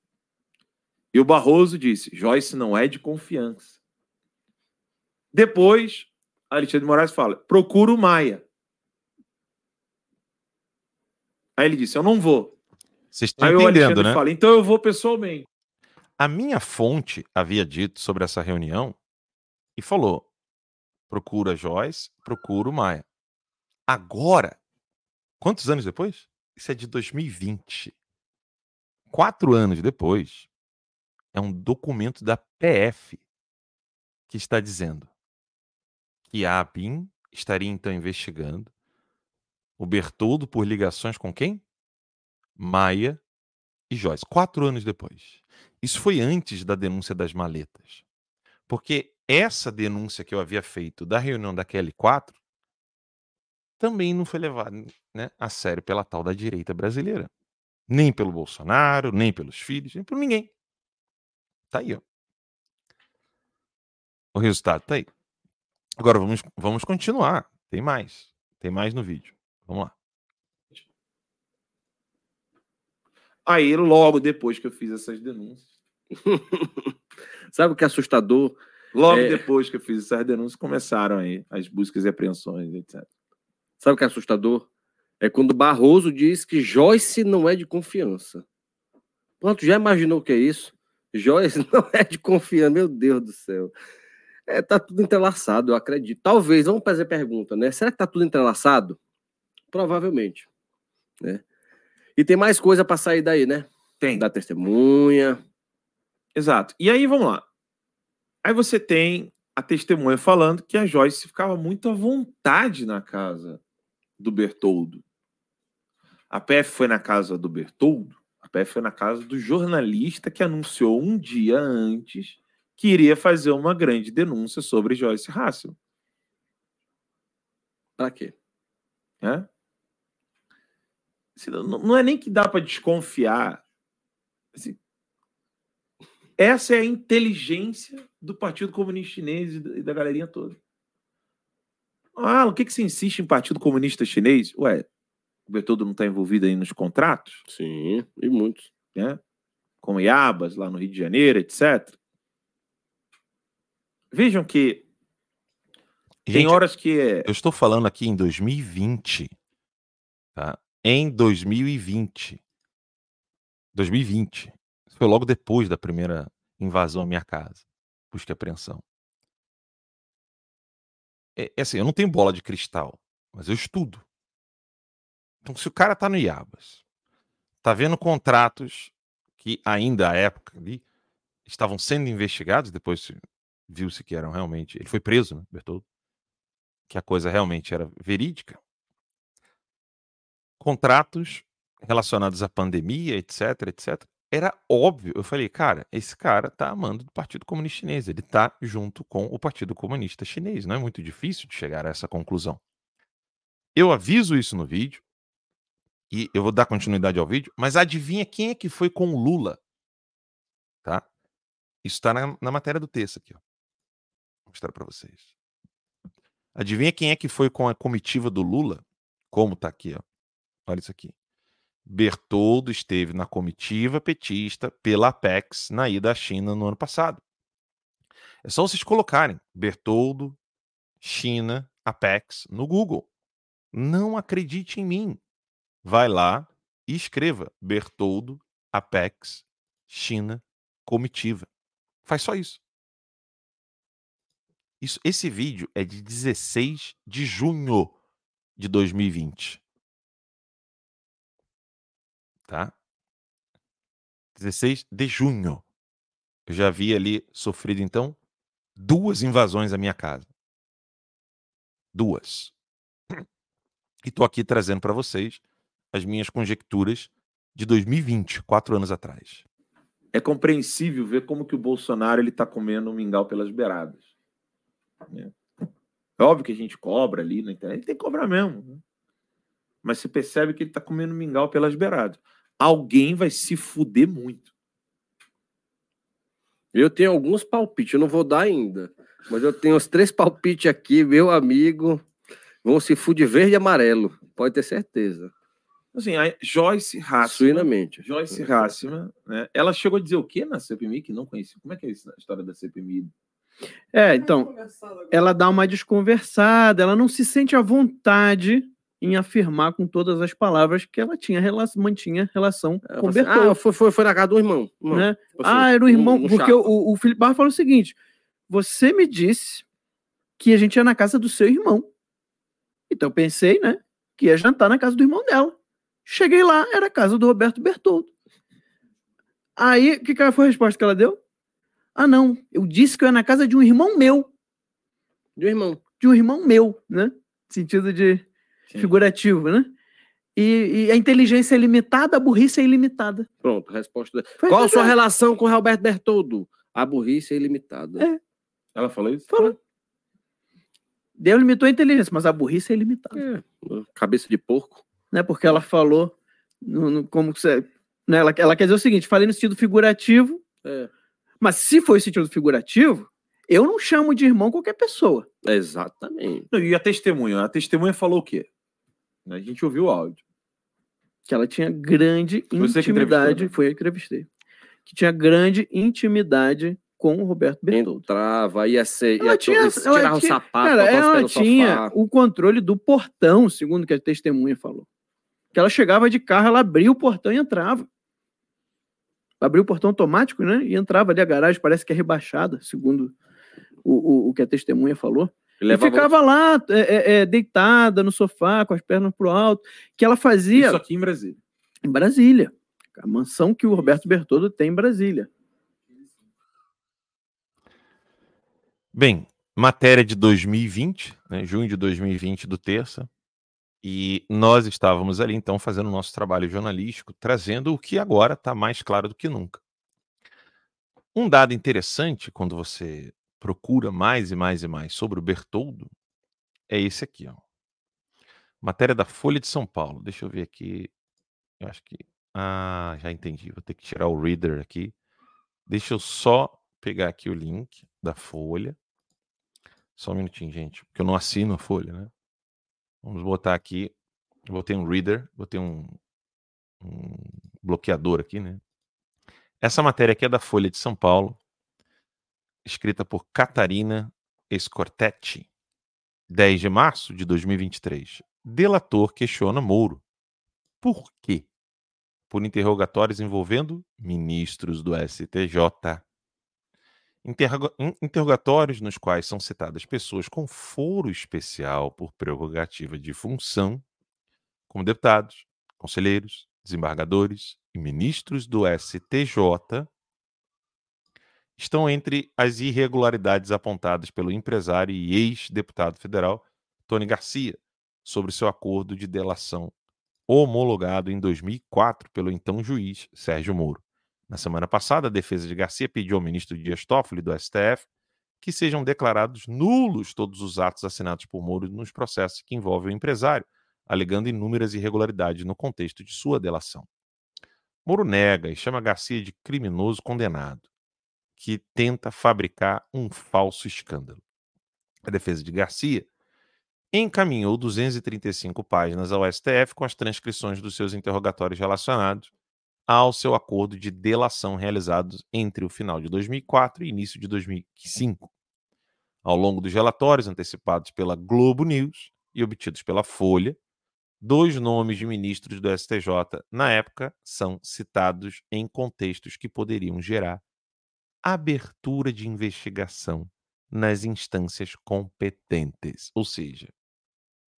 E o Barroso disse: Joyce não é de confiança. Depois, Alexandre de Moraes fala: procura o Maia. Aí ele disse: Eu não vou. Vocês estão Aí o entendendo, Alexandre né? fala: Então eu vou pessoalmente. A minha fonte havia dito sobre essa reunião e falou: procura Joyce, procura o Maia. Agora, quantos anos depois? Isso é de 2020. Quatro anos depois, é um documento da PF que está dizendo que a ABIN estaria então investigando o Bertoldo por ligações com quem? Maia e Joyce. Quatro anos depois. Isso foi antes da denúncia das maletas. Porque essa denúncia que eu havia feito da reunião da QL4 também não foi levada né, a sério pela tal da direita brasileira. Nem pelo Bolsonaro, nem pelos filhos, nem por ninguém. Tá aí, ó. O resultado tá aí. Agora vamos, vamos continuar. Tem mais. Tem mais no vídeo. Vamos lá. Aí, logo depois que eu fiz essas denúncias, Sabe o que é assustador? logo É. depois que eu fiz essas denúncias, começaram aí as buscas e apreensões, etc. Sabe o que é assustador? É quando Barroso diz que Joyce não é de confiança. Pronto, já imaginou o que é isso? Joyce não é de confiança, meu Deus do céu. É, tá tudo entrelaçado, eu acredito. Talvez, vamos fazer pergunta, né? Será que tá tudo entrelaçado? Provavelmente. Né? E tem mais coisa para sair daí, né? Tem. Da testemunha. Exato. E aí, vamos lá. Aí você tem a testemunha falando que a Joyce ficava muito à vontade na casa do Bertoldo. A PF foi na casa do Bertoldo, a PF foi na casa do jornalista que anunciou um dia antes que iria fazer uma grande denúncia sobre Joyce Hassel. Pra quê? Assim, não, é nem que dá para desconfiar. Assim, essa é a inteligência do Partido Comunista Chinês e da galerinha toda. Ah, o que, que você insiste em Partido Comunista Chinês? Ué, o Bertoldo não está envolvido aí nos contratos, Sim, e muitos. né? Com Iabas, lá no Rio de Janeiro, etc. Vejam que tem Gente, horas que é. Eu estou falando aqui em 2020. Tá? Em 2020. 2020. Isso foi logo depois da primeira invasão à minha casa. Busca e apreensão. É, é assim, eu não tenho bola de cristal, mas eu estudo. Então, se o cara tá no Iabas, tá vendo contratos que ainda à época ali estavam sendo investigados, depois se- viu-se que eram realmente. Ele foi preso, né, Bertoldo? que a coisa realmente era verídica. Contratos relacionados à pandemia, etc, etc. Era óbvio. Eu falei, cara, esse cara tá amando do Partido Comunista Chinês. Ele tá junto com o Partido Comunista Chinês. Não é muito difícil de chegar a essa conclusão. Eu aviso isso no vídeo. E eu vou dar continuidade ao vídeo. Mas adivinha quem é que foi com o Lula? Tá? Isso tá na, na matéria do texto aqui. Ó. Vou mostrar para vocês. Adivinha quem é que foi com a comitiva do Lula? Como tá aqui, ó. Olha isso aqui. Bertoldo esteve na comitiva petista pela Apex na ida à China no ano passado. É só vocês colocarem Bertoldo, China, Apex no Google. Não acredite em mim. Vai lá e escreva Bertoldo, Apex, China, comitiva. Faz só isso. Isso, esse vídeo é de 16 de junho de 2020. Tá? 16 de junho. Eu já havia ali sofrido, então, duas invasões à minha casa. Duas. E estou aqui trazendo para vocês as minhas conjecturas de 2020, quatro anos atrás. É compreensível ver como que o Bolsonaro ele está comendo um mingau pelas beiradas. né? É óbvio que a gente cobra ali na internet, tem que cobrar mesmo. né? Mas você percebe que ele está comendo mingau pelas beiradas. Alguém vai se fuder muito. Eu tenho alguns palpites, eu não vou dar ainda. Mas eu tenho os três palpites aqui, meu amigo. Vão se fuder verde e amarelo. Pode ter certeza. Assim, a Joyce Hassman, Suinamente. Joyce Hassman, né? Ela chegou a dizer o quê na CPMI que não conhecia? Como é que é isso na história da CPMI? É, então, ela dá uma desconversada, ela não se sente à vontade em afirmar com todas as palavras que ela tinha rela- mantinha relação Ela com falou assim, Bertoldo. ah, foi, foi, foi na casa do irmão. irmão. né? Tipo assim, Ah, era o irmão, um- um porque o, o Felipe Barra falou o seguinte: você me disse que a gente ia na casa do seu irmão. Então eu pensei, né, que ia jantar na casa do irmão dela. Cheguei lá, era a casa do Roberto Bertoldo. Aí, o que, que foi a resposta que ela deu? Ah, não, eu disse que eu ia na casa de um irmão meu. Do irmão. De um irmão meu, né? Sentido de Sim. figurativo, né? E, e a inteligência é limitada, a burrice é ilimitada. Pronto, resposta. Foi Qual a sua relação com o Roberto Bertoldo? A burrice é ilimitada. É. Ela falou isso? Falou. Deus limitou a inteligência, mas a burrice é ilimitada. É, Cabeça de porco. Né? Porque ela falou, no, no- como que você, né? ela, ela quer dizer o seguinte: falei no sentido figurativo, É. mas se foi sentido figurativo, eu não chamo de irmão qualquer pessoa. Exatamente. Não, e a testemunha? A testemunha falou o quê? A gente ouviu o áudio. Que ela tinha grande Você intimidade. né? Foi eu que entrevistei. Que tinha grande intimidade com o Roberto Bertoldo. Entrava, ia ser. Ela Ia tinha- ela tirar o tinha- sapato, Cara, ela tinha sofá. o controle do portão, segundo que a testemunha falou. Que ela chegava de carro, ela abria o portão e entrava. Abriu o portão automático, né? E entrava ali a garagem, parece que é rebaixada, segundo o, o, o que a testemunha falou. E ficava lá, é, é, é, deitada no sofá, com as pernas pro alto, que ela fazia Isso aqui em Brasília. em Brasília. A mansão que o Roberto Bertoldo tem em Brasília. Bem, matéria de 2020, né, junho de 2020 do Terça, e nós estávamos ali então fazendo o nosso trabalho jornalístico, trazendo o que agora está mais claro do que nunca. Um dado interessante quando você procura mais e mais e mais sobre o Bertoldo é esse aqui, ó. Matéria da Folha de São Paulo. Deixa eu ver aqui. Eu acho que. Ah, já entendi. Vou ter que tirar o reader aqui. Deixa eu só pegar aqui o link da Folha. Só um minutinho, gente, porque eu não assino a Folha, né? Vamos botar aqui. Eu botei um reader, botei um, um bloqueador aqui, né? Essa matéria aqui é da Folha de São Paulo, escrita por Catarina Scortetti, 10 de março de 2023. Delator questiona Moro. Por quê? Por interrogatórios envolvendo ministros do STJ. Interroga- in- interrogatórios nos quais são citadas pessoas com foro especial por prerrogativa de função, como deputados, conselheiros, desembargadores e ministros do STJ, estão entre as irregularidades apontadas pelo empresário e ex-deputado federal Tony Garcia sobre seu acordo de delação homologado em 2004 pelo então juiz Sérgio Moro. Na semana passada, a defesa de Garcia pediu ao ministro Dias Toffoli do STF que sejam declarados nulos todos os atos assinados por Moro nos processos que envolvem o empresário, alegando inúmeras irregularidades no contexto de sua delação. Moro nega e chama Garcia de criminoso condenado, que tenta fabricar um falso escândalo. A defesa de Garcia encaminhou 235 páginas ao STF com as transcrições dos seus interrogatórios relacionados ao seu acordo de delação realizado entre o final de 2004 e início de 2005. Ao longo dos relatórios antecipados pela Globo News e obtidos pela Folha, dois nomes de ministros do STJ na época são citados em contextos que poderiam gerar abertura de investigação nas instâncias competentes, ou seja,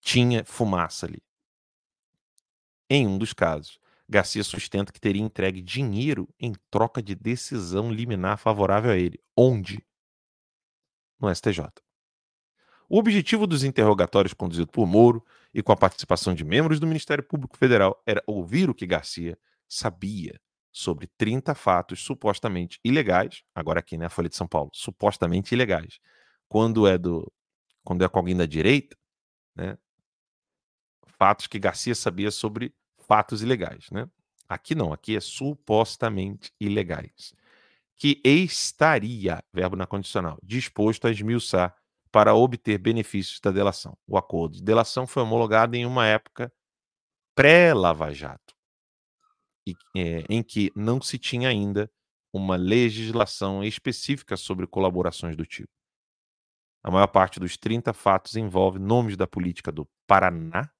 tinha fumaça ali. Em um dos casos, Garcia sustenta que teria entregue dinheiro em troca de decisão liminar favorável a ele. Onde? No STJ. O objetivo dos interrogatórios conduzidos por Moro e com a participação de membros do Ministério Público Federal era ouvir o que Garcia sabia sobre 30 fatos supostamente ilegais, agora aqui, né, a Folha de São Paulo, supostamente ilegais. Quando é do quando é com alguém da direita, né? Fatos que Garcia sabia sobre fatos ilegais, né? Aqui não, aqui é supostamente ilegais. Que estaria, verbo na condicional, disposto a esmiuçar para obter benefícios da delação. O acordo de delação foi homologado em uma época pré-Lava Jato, em que não se tinha ainda uma legislação específica sobre colaborações do tipo. A maior parte dos 30 fatos envolve nomes da política do Paraná,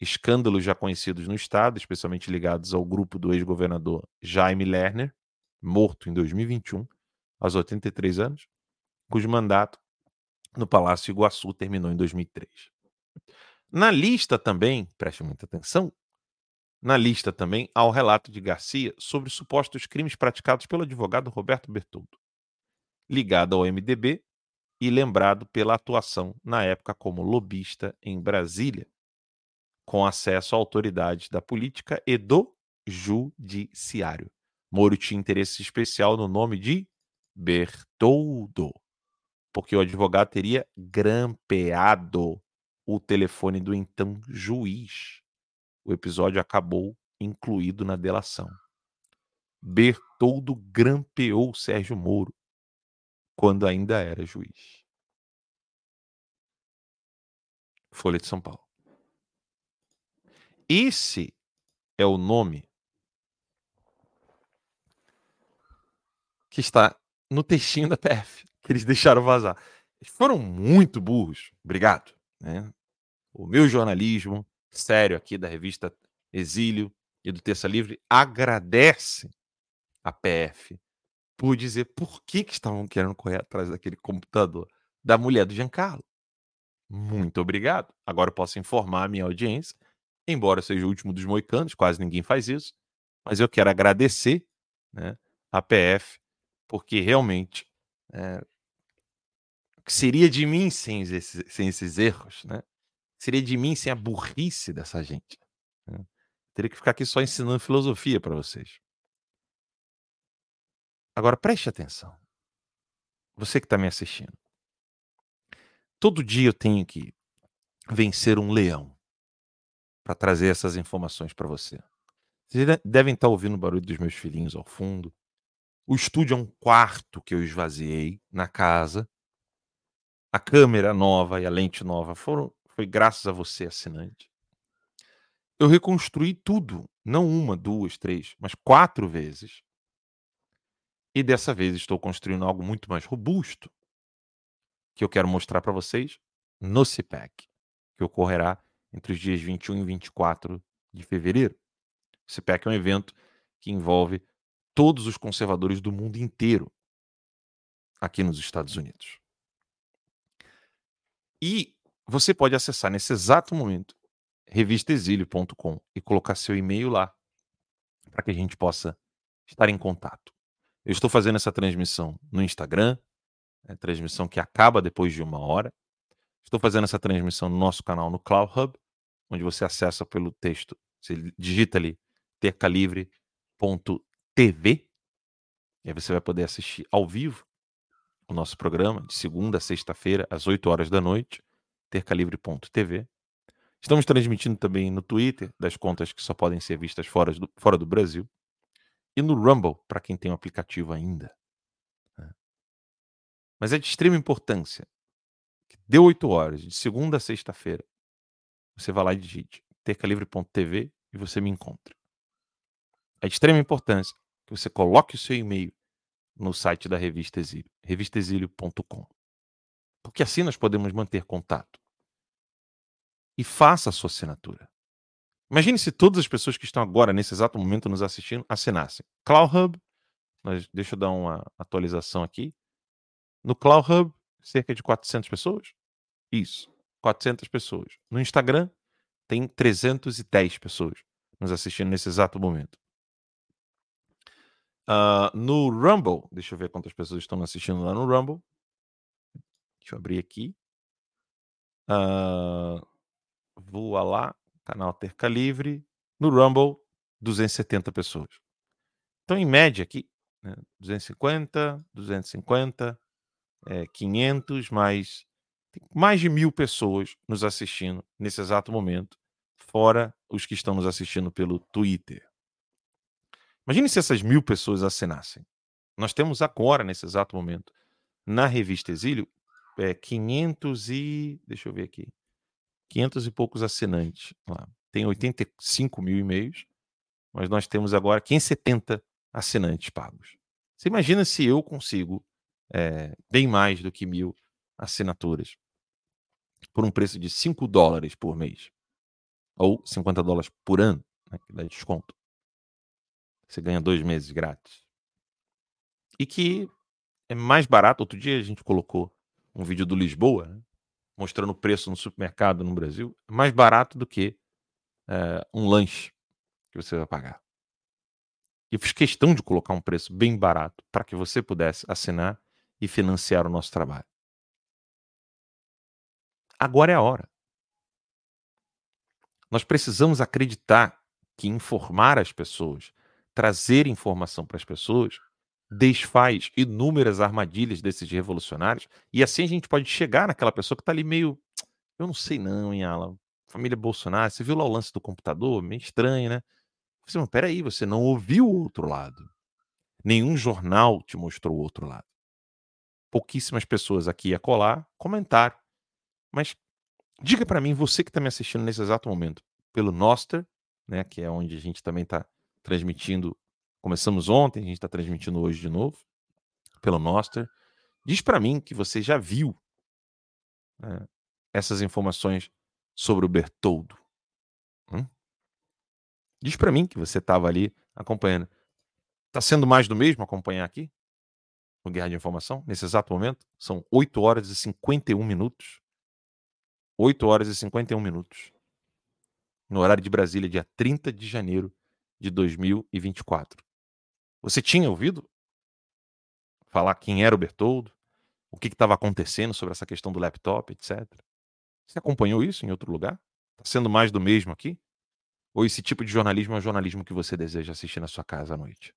escândalos já conhecidos no Estado, especialmente ligados ao grupo do ex-governador Jaime Lerner, morto em 2021, aos 83 anos, cujo mandato no Palácio Iguaçu terminou em 2003. Na lista também, preste muita atenção, na lista também há o relato de Garcia sobre supostos crimes praticados pelo advogado Roberto Bertoldo, ligado ao MDB e lembrado pela atuação na época como lobista em Brasília, com acesso a autoridades da política e do judiciário. Moro tinha interesse especial no nome de Bertoldo, porque o advogado teria grampeado o telefone do então juiz. O episódio acabou incluído na delação. Bertoldo grampeou Sérgio Moro quando ainda era juiz. Folha de São Paulo. Esse é o nome que está no textinho da PF, que eles deixaram vazar. Eles foram muito burros. Obrigado. Né? O meu jornalismo, sério aqui da revista Exílio e do Terça Livre, agradece a PF por dizer por que, que estavam querendo correr atrás daquele computador da mulher do Giancarlo. Muito obrigado. Agora eu posso informar a minha audiência embora seja o último dos moicanos, quase ninguém faz isso, mas eu quero agradecer né, a PF, porque realmente é, seria de mim sem sem esses erros, né? Seria de mim sem a burrice dessa gente. Né? Teria que ficar aqui só ensinando filosofia para vocês. Agora preste atenção. Você que está me assistindo. Todo dia eu tenho que vencer um leão para trazer essas informações para você. Vocês devem estar tá ouvindo o barulho dos meus filhinhos ao fundo. O estúdio é um quarto que eu esvaziei na casa. A câmera nova e a lente nova foram foi graças a você, assinante. Eu reconstruí tudo, não uma, duas, três, mas quatro vezes. E dessa vez estou construindo algo muito mais robusto, que eu quero mostrar para vocês no CPEC, que ocorrerá entre os dias 21 e 24 de fevereiro. O CPEC é um evento que envolve todos os conservadores do mundo inteiro aqui nos Estados Unidos. E você pode acessar nesse exato momento revistaexílio.com e colocar seu e-mail lá para que a gente possa estar em contato. Eu estou fazendo essa transmissão no Instagram, é transmissão que acaba depois de uma hora. Estou fazendo essa transmissão no nosso canal no Cloud Hub onde você acessa pelo texto. Você digita ali tercalivre.tv e aí você vai poder assistir ao vivo o nosso programa de segunda a sexta-feira às 8 horas da noite, tercalivre.tv. Estamos transmitindo também no Twitter, das contas que só podem ser vistas fora do, fora do Brasil, e no Rumble, para quem tem o um aplicativo ainda. Né. Mas é de extrema importância que deu 8 horas, de segunda a sexta-feira, você vai lá e digite tercalivre.tv e você me encontra. É de extrema importância que você coloque o seu e-mail no site da Revista Exílio, revistaexílio.com. Porque assim nós podemos manter contato. E faça a sua assinatura. Imagine se todas as pessoas que estão agora, nesse exato momento, nos assistindo, assinassem. Cloud Hub, nós, deixa eu dar uma atualização aqui. No Cloud Hub, cerca de 400 pessoas. Isso. 400 pessoas. No Instagram, tem 310 pessoas nos assistindo nesse exato momento. Uh, no Rumble, deixa eu ver quantas pessoas estão assistindo lá no Rumble. Deixa eu abrir aqui. Uh, voa lá, canal Terca Livre, no Rumble, 270 pessoas. Então, em média aqui, né, 250, 250, é, 500, mais, mais de mil pessoas nos assistindo nesse exato momento, fora os que estão nos assistindo pelo Twitter. Imagine se essas mil pessoas assinassem. Nós temos agora, nesse exato momento, na revista Exílio, é, 500 e. Deixa eu ver aqui. 500 e poucos assinantes. Lá. Tem 85 mil e-mails, mas nós temos agora 570 assinantes pagos. Você imagina se eu consigo é, bem mais do que mil assinaturas por um preço de 5 dólares por mês ou 50 dólares por ano, né, que dá desconto. Você ganha dois meses grátis. E que é mais barato. Outro dia a gente colocou um vídeo do Lisboa, né, mostrando o preço no supermercado no Brasil. É mais barato do que é, um lanche que você vai pagar. Eu fiz questão de colocar um preço bem barato para que você pudesse assinar e financiar o nosso trabalho. Agora é a hora. Nós precisamos acreditar que informar as pessoas, trazer informação para as pessoas, desfaz inúmeras armadilhas desses revolucionários, e assim a gente pode chegar naquela pessoa que está ali meio. Eu não sei, não, hein, Alan? Família Bolsonaro, você viu lá o lance do computador? Meio estranho, né? Você, mas peraí, você não ouviu o outro lado. Nenhum jornal te mostrou o outro lado. Pouquíssimas pessoas aqui a colar comentaram. Mas diga para mim, você que está me assistindo nesse exato momento, pelo Noster, né, que é onde a gente também está transmitindo. Começamos ontem, a gente está transmitindo hoje de novo, pelo Noster. Diz para mim que você já viu né, essas informações sobre o Bertoldo. Hum? Diz para mim que você estava ali acompanhando. Está sendo mais do mesmo acompanhar aqui? No Guerra de Informação, nesse exato momento? São 8 horas e 51 minutos. 8 horas e 51 minutos. No horário de Brasília, dia 30 de janeiro de 2024. Você tinha ouvido falar quem era o Bertoldo? O que estava acontecendo sobre essa questão do laptop, etc. Você acompanhou isso em outro lugar? Está sendo mais do mesmo aqui? Ou esse tipo de jornalismo é o jornalismo que você deseja assistir na sua casa à noite?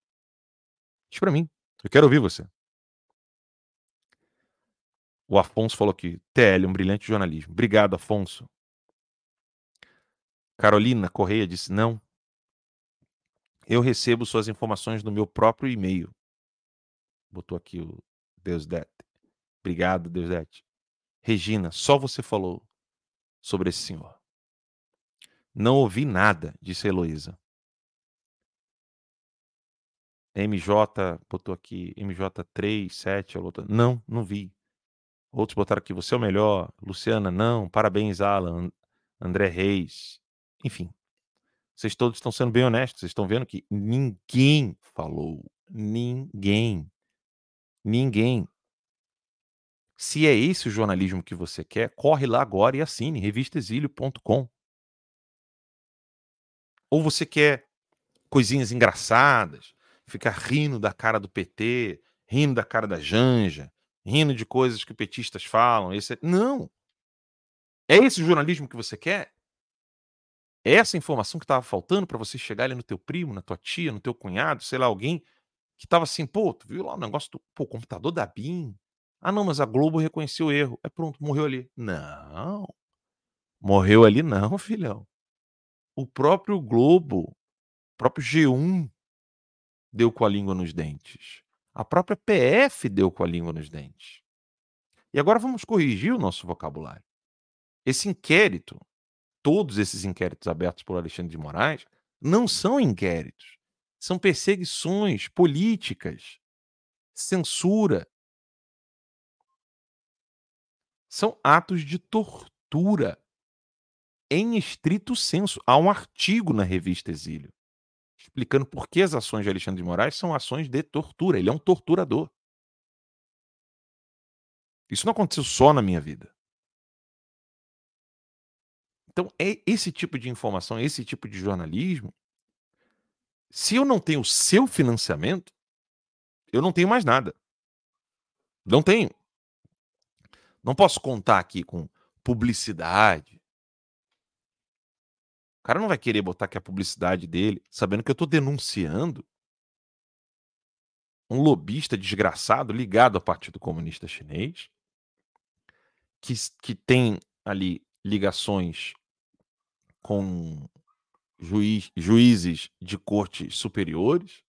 Diz para mim. Eu quero ouvir você. O Afonso falou aqui. TL, um brilhante jornalismo. Obrigado, Afonso. Carolina Correia disse: não. Eu recebo suas informações no meu próprio e-mail. Botou aqui o Deusdete. Obrigado, Deusdete. Regina, só você falou sobre esse senhor. Não ouvi nada, disse Heloísa. MJ botou aqui, MJ3, 7, não, não vi. Outros botaram aqui, você é o melhor. Luciana, não. Parabéns, Alan. André Reis. Enfim, vocês todos estão sendo bem honestos. Vocês estão vendo que ninguém falou. Ninguém. Ninguém. Se é esse o jornalismo que você quer, corre lá agora e assine revistaexílio.com. Ou você quer coisinhas engraçadas, ficar rindo da cara do PT, rindo da cara da Janja, rindo de coisas que petistas falam. Esse... É, não. É esse o jornalismo que você quer? É essa informação que estava faltando para você chegar ali no teu primo, na tua tia, no teu cunhado, sei lá, alguém que estava assim, pô, tu viu lá o negócio do pô, computador da BIM? Ah, não, mas a Globo reconheceu o erro. É pronto, morreu ali. Não. Morreu ali não, filhão o próprio Globo, o próprio G1 deu com a língua nos dentes. A própria PF deu com a língua nos dentes. E agora vamos corrigir o nosso vocabulário. Esse inquérito, todos esses inquéritos abertos por Alexandre de Moraes, não são inquéritos, são perseguições políticas, censura. São atos de tortura em estrito senso. Há um artigo na revista Exílio explicando por que as ações de Alexandre de Moraes são ações de tortura. Ele é um torturador. Isso não aconteceu só na minha vida. Então, é esse tipo de informação, esse tipo de jornalismo. Se eu não tenho o seu financiamento, eu não tenho mais nada. Não tenho. Não posso contar aqui com publicidade, cara não vai querer botar aqui a publicidade dele, sabendo que eu estou denunciando um lobista desgraçado ligado ao Partido Comunista Chinês, que, que tem ali ligações com juiz, juízes de cortes superiores,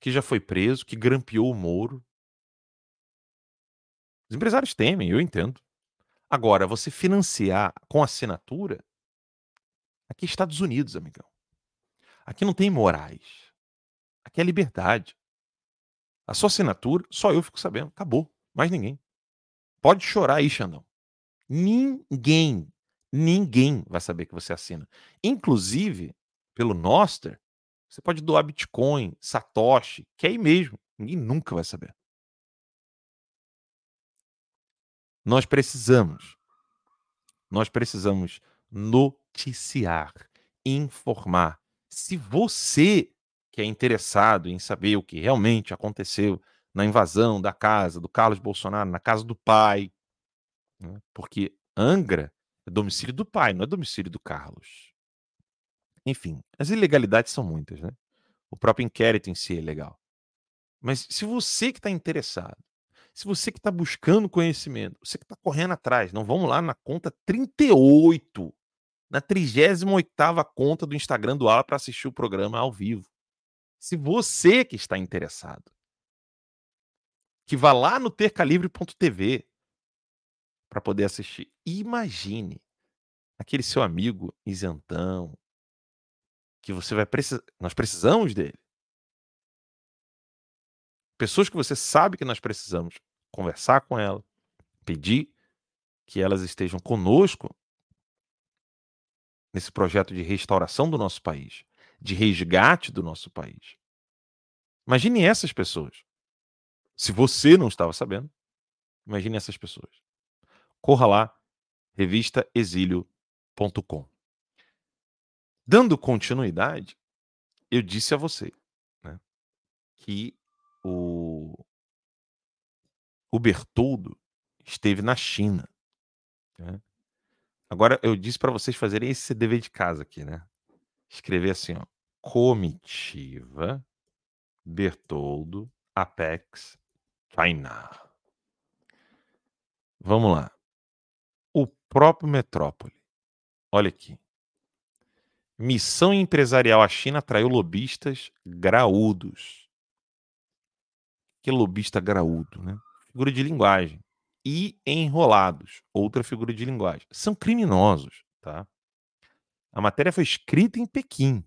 que já foi preso, que grampeou o Moro. Os empresários temem, eu entendo. Agora, você financiar com assinatura, aqui é Estados Unidos, amigão. Aqui não tem morais. Aqui é liberdade. A sua assinatura, só eu fico sabendo. Acabou. Mais ninguém. Pode chorar aí, Xandão. Ninguém, ninguém vai saber que você assina. Inclusive, pelo Noster, você pode doar Bitcoin, Satoshi, que é aí mesmo. Ninguém nunca vai saber. Nós precisamos. Nós precisamos noticiar, informar. Se você que é interessado em saber o que realmente aconteceu na invasão da casa do Carlos Bolsonaro, na casa do pai, né? porque Angra é domicílio do pai, não é domicílio do Carlos. Enfim, as ilegalidades são muitas, né? O próprio inquérito em si é legal. Mas se você que está interessado, se você que está buscando conhecimento, você que está correndo atrás, não vamos lá na conta 38, na 38 conta do Instagram do Ala para assistir o programa ao vivo. Se você que está interessado, que vá lá no tercalivre.tv para poder assistir. Imagine aquele seu amigo isentão, que você vai precisar. Nós precisamos dele. Pessoas que você sabe que nós precisamos conversar com ela, pedir que elas estejam conosco nesse projeto de restauração do nosso país, de resgate do nosso país. Imagine essas pessoas. Se você não estava sabendo, imagine essas pessoas. Corra lá, revistaexílio.com. Dando continuidade, eu disse a você né, que o, o Bertoldo esteve na China. Né? Agora eu disse para vocês fazerem esse dever de casa aqui, né? Escrever assim, ó, comitiva Bertoldo Apex China. Vamos lá. Próprio Metrópole. Olha aqui. Missão empresarial à China atraiu lobistas graúdos. Que lobista graúdo, né? Figura de linguagem. E enrolados, outra figura de linguagem. São criminosos, tá? A matéria foi escrita em Pequim,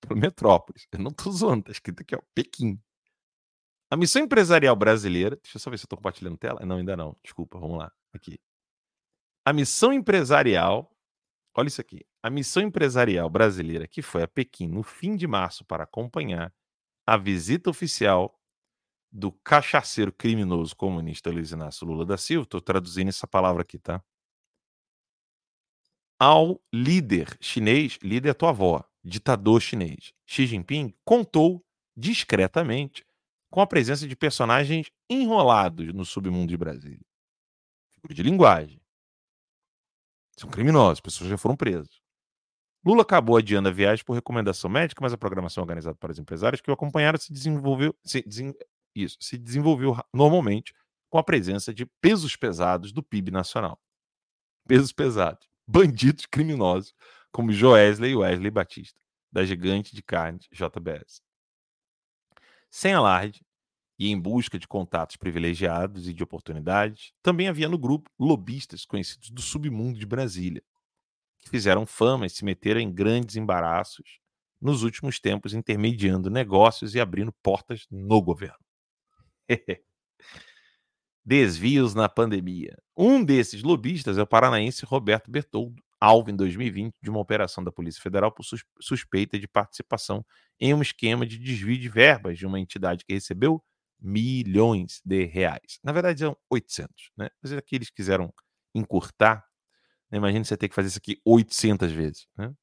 para Metrópolis. Eu não estou zoando, tá escrito aqui, ó, Pequim. A missão empresarial brasileira. Deixa eu só ver se eu estou compartilhando tela. Não, ainda não. Desculpa, vamos lá. Aqui. A missão empresarial Olha isso aqui. A missão empresarial brasileira que foi a Pequim no fim de março para acompanhar a visita oficial do cachaceiro criminoso comunista Luiz Inácio Lula da Silva, estou traduzindo essa palavra aqui, tá? Ao líder chinês, líder é tua avó, ditador chinês, Xi Jinping, contou discretamente com a presença de personagens enrolados no submundo de Brasília. Figura de linguagem. São criminosos, pessoas já foram presas. Lula acabou adiando a viagem por recomendação médica, mas a programação organizada para os empresários que o acompanharam se desenvolveu, se, desen, isso, se desenvolveu normalmente com a presença de pesos pesados do PIB nacional. Pesos pesados. Bandidos criminosos, como Joesley e Wesley Batista, da gigante de carnes JBS. Sem alarde, e em busca de contatos privilegiados e de oportunidades, também havia no grupo lobistas conhecidos do submundo de Brasília, que fizeram fama e se meteram em grandes embaraços nos últimos tempos, intermediando negócios e abrindo portas no governo. Desvios na pandemia. Um desses lobistas é o paranaense Roberto Bertoldo, alvo em 2020 de uma operação da Polícia Federal por suspeita de participação em um esquema de desvio de verbas de uma entidade que recebeu milhões de reais. Na verdade, são 800, né? Mas aqui eles quiseram encurtar. Né? Imagina você ter que fazer isso aqui 800 vezes, né?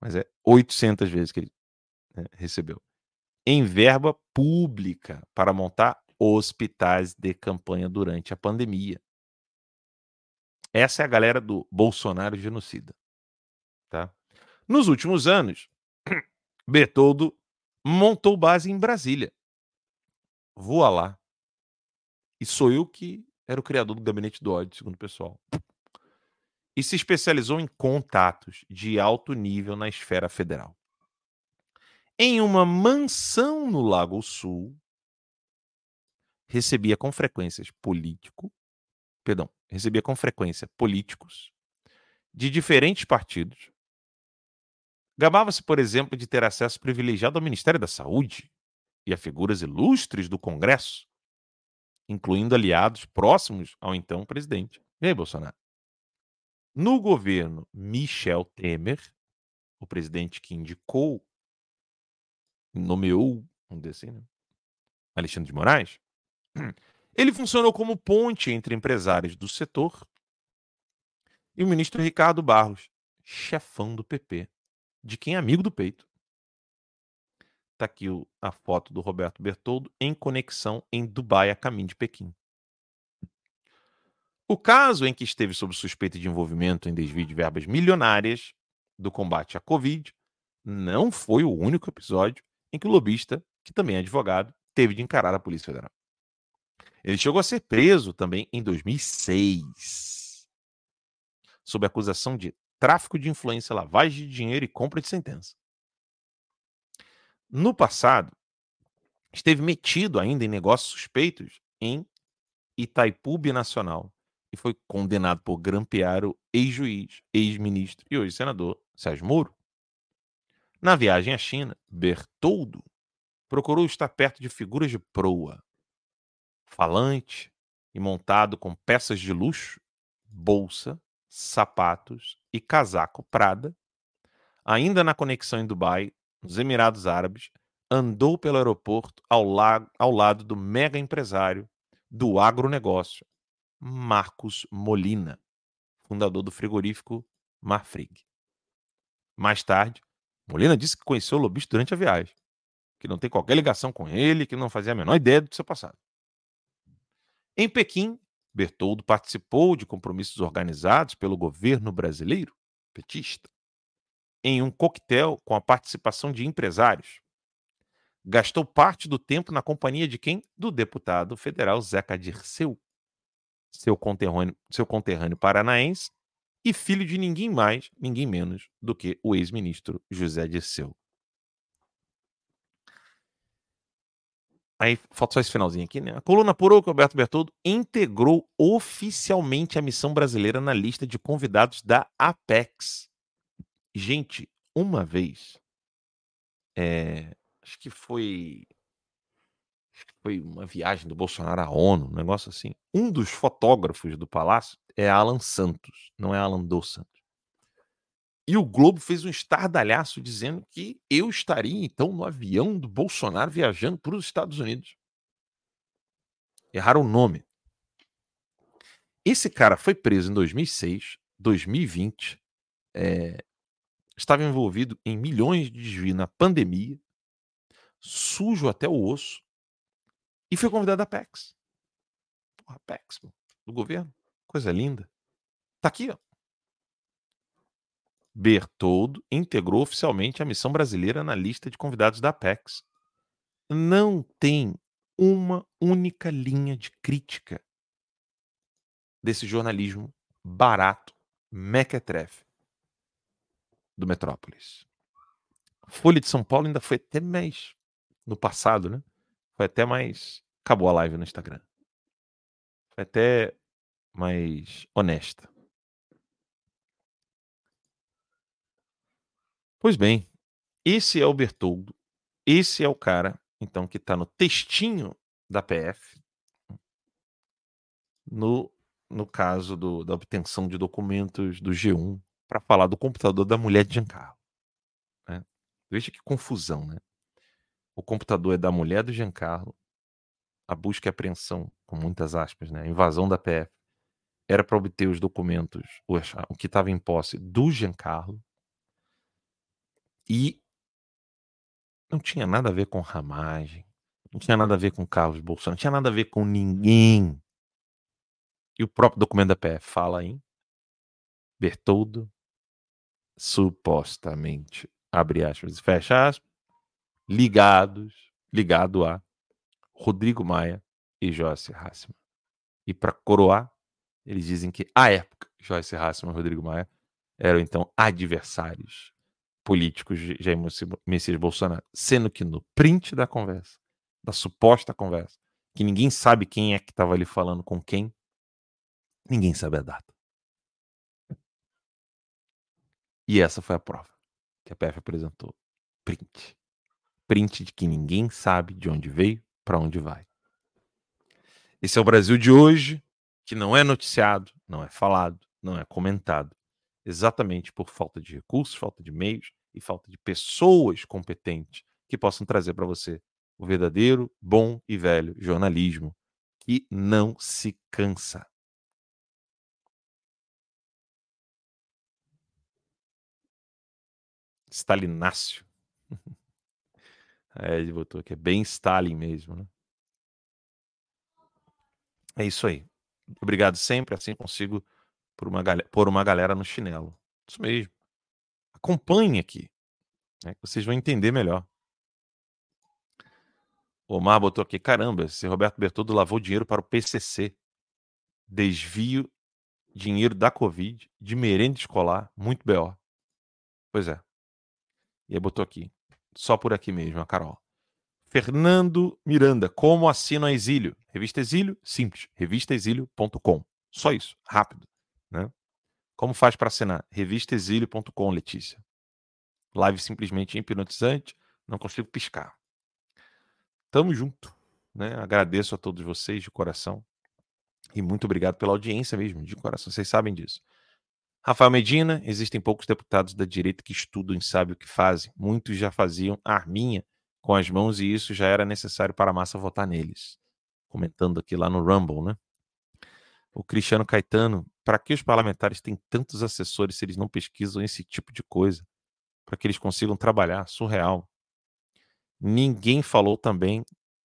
Mas é 800 vezes que ele né, recebeu. Em verba pública para montar hospitais de campanha durante a pandemia. Essa é a galera do Bolsonaro genocida. Tá? Nos últimos anos, Bertoldo montou base em Brasília. Voa lá. E sou eu que era o criador do gabinete do ódio, segundo o pessoal. E se especializou em contatos de alto nível na esfera federal. Em uma mansão no Lago Sul, recebia com frequências político, perdão, recebia com frequência políticos de diferentes partidos. Gabava-se, por exemplo, de ter acesso privilegiado ao Ministério da Saúde e a figuras ilustres do Congresso, incluindo aliados próximos ao então presidente Jair Bolsonaro. No governo Michel Temer, o presidente que indicou, nomeou, vamos dizer assim, né? Alexandre de Moraes, ele funcionou como ponte entre empresários do setor e o ministro Ricardo Barros, chefão do PP, de quem é amigo do peito. Está aqui a foto do Roberto Bertoldo em conexão em Dubai a caminho de Pequim. O caso em que esteve sob suspeita de envolvimento em desvio de verbas milionárias do combate à Covid não foi o único episódio em que o lobista, que também é advogado, teve de encarar a Polícia Federal. Ele chegou a ser preso também em 2006, sob acusação de tráfico de influência, lavagem de dinheiro e compra de sentença. No passado, esteve metido ainda em negócios suspeitos em Itaipu Nacional e foi condenado por grampear o ex-juiz, ex-ministro e hoje senador Sérgio Moro. Na viagem à China, Bertoldo procurou estar perto de figuras de proa, falante e montado com peças de luxo, bolsa, sapatos e casaco Prada, ainda na conexão em Dubai, nos Emirados Árabes, andou pelo aeroporto ao, la ao lado do mega empresário do agronegócio, Marcos Molina, fundador do frigorífico Marfrig. Mais tarde, Molina disse que conheceu o lobista durante a viagem, que não tem qualquer ligação com ele, que não fazia a menor ideia do seu passado. Em Pequim, Bertoldo participou de compromissos organizados pelo governo brasileiro, petista, em um coquetel com a participação de empresários. Gastou parte do tempo na companhia de quem? Do deputado federal Zeca Dirceu, seu conterrâneo, seu conterrâneo paranaense e filho de ninguém mais, ninguém menos do que o ex-ministro José Dirceu. Aí falta só esse finalzinho aqui, né? A coluna apurou que o Alberto Bertoldo integrou oficialmente a missão brasileira na lista de convidados da Apex. Gente, uma vez, é, acho que foi foi uma viagem do Bolsonaro à ONU, um negócio assim. Um dos fotógrafos do palácio é Alan Santos, não é Alan dos Santos. E o Globo fez um estardalhaço dizendo que eu estaria, então, no avião do Bolsonaro viajando para os Estados Unidos. Erraram o nome. Esse cara foi preso em 2006, 2020, é, estava envolvido em milhões de desvios na pandemia, sujo até o osso, e foi convidado da PEX. Porra, PEX, do governo. Coisa linda. Tá aqui, ó. Bertoldo integrou oficialmente a missão brasileira na lista de convidados da Apex. Não tem uma única linha de crítica desse jornalismo barato, mequetrefe do Metrópolis. Folha de São Paulo ainda foi até mais no passado, né? Foi até mais. Acabou a live no Instagram. Foi até mais honesta. Pois bem, esse é o Bertoldo. Esse é o cara, então, que está no textinho da PF, no, no caso do, da obtenção de documentos do G1, para falar do computador da mulher de Giancarlo. Né? Veja que confusão, né? O computador é da mulher do Giancarlo, a busca e apreensão, com muitas aspas, né? a invasão da PF, era para obter os documentos, o que estava em posse do Giancarlo, e não tinha nada a ver com ramagem, não tinha nada a ver com Carlos Bolsonaro, não tinha nada a ver com ninguém. E o próprio documento da PF fala em Bertoldo supostamente, abre aspas e fecha aspas, ligados, ligado a Rodrigo Maia e Joyce Hassman. E para coroar, eles dizem que, à época, Joyce Hassman e Rodrigo Maia eram então adversários políticos de Jair Messias Bolsonaro. Sendo que no print da conversa, da suposta conversa, que ninguém sabe quem é que estava ali falando com quem, ninguém sabe a data. E essa foi a prova que a PF apresentou. Print. Print de que ninguém sabe de onde veio, para onde vai. Esse é o Brasil de hoje, que não é noticiado, não é falado, não é comentado, exatamente por falta de recursos, falta de meios e falta de pessoas competentes que possam trazer para você o verdadeiro, bom e velho jornalismo que não se cansa. Stalinácio. É, ele botou aqui, é bem Stalin mesmo, né? É isso aí. Obrigado sempre, assim consigo por uma pôr uma galera no chinelo. Isso mesmo. Acompanhe aqui, né, que vocês vão entender melhor. O Omar botou aqui, caramba, esse Roberto Bertoldo lavou dinheiro para o PCC. Desvio dinheiro da Covid, de merenda escolar, muito B.O. Pois é. E aí botou aqui. Só por aqui mesmo, a Carol. Fernando Miranda, como assino a Exílio? Revista Exílio, simples. Revistaexílio.com. Só isso, rápido. Né? Como faz para assinar? Revistaexílio.com, Letícia. Live simplesmente hipnotizante, não consigo piscar. Tamo junto. Né? Agradeço a todos vocês de coração. E muito obrigado pela audiência mesmo, de coração. Vocês sabem disso. Rafael Medina, existem poucos deputados da direita que estudam e sabem o que fazem. Muitos já faziam arminha com as mãos e isso já era necessário para a massa votar neles. Comentando aqui lá no Rumble, né? O Cristiano Caetano, para que os parlamentares têm tantos assessores se eles não pesquisam esse tipo de coisa? Para que eles consigam trabalhar, surreal. Ninguém falou também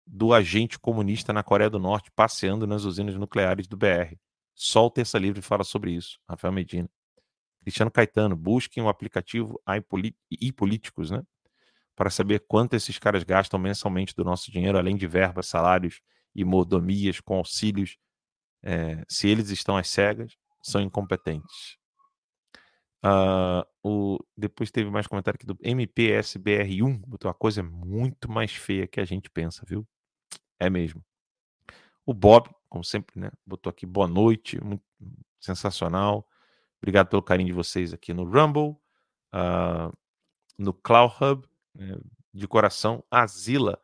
do agente comunista na Coreia do Norte passeando nas usinas nucleares do BR. Só o Terça Livre fala sobre isso, Rafael Medina. Cristiano Caetano, busquem o aplicativo e políticos, né? Para saber quanto esses caras gastam mensalmente do nosso dinheiro, além de verbas, salários e mordomias com auxílios. É, se eles estão às cegas, são incompetentes. Uh, o, depois teve mais comentário aqui do MPSBR1, botou uma coisa muito mais feia que a gente pensa, viu? É mesmo. O Bob, como sempre, né? Botou aqui boa noite, muito sensacional. Obrigado pelo carinho de vocês aqui no Rumble, uh, no Cloud Hub, né, de coração. A Zila,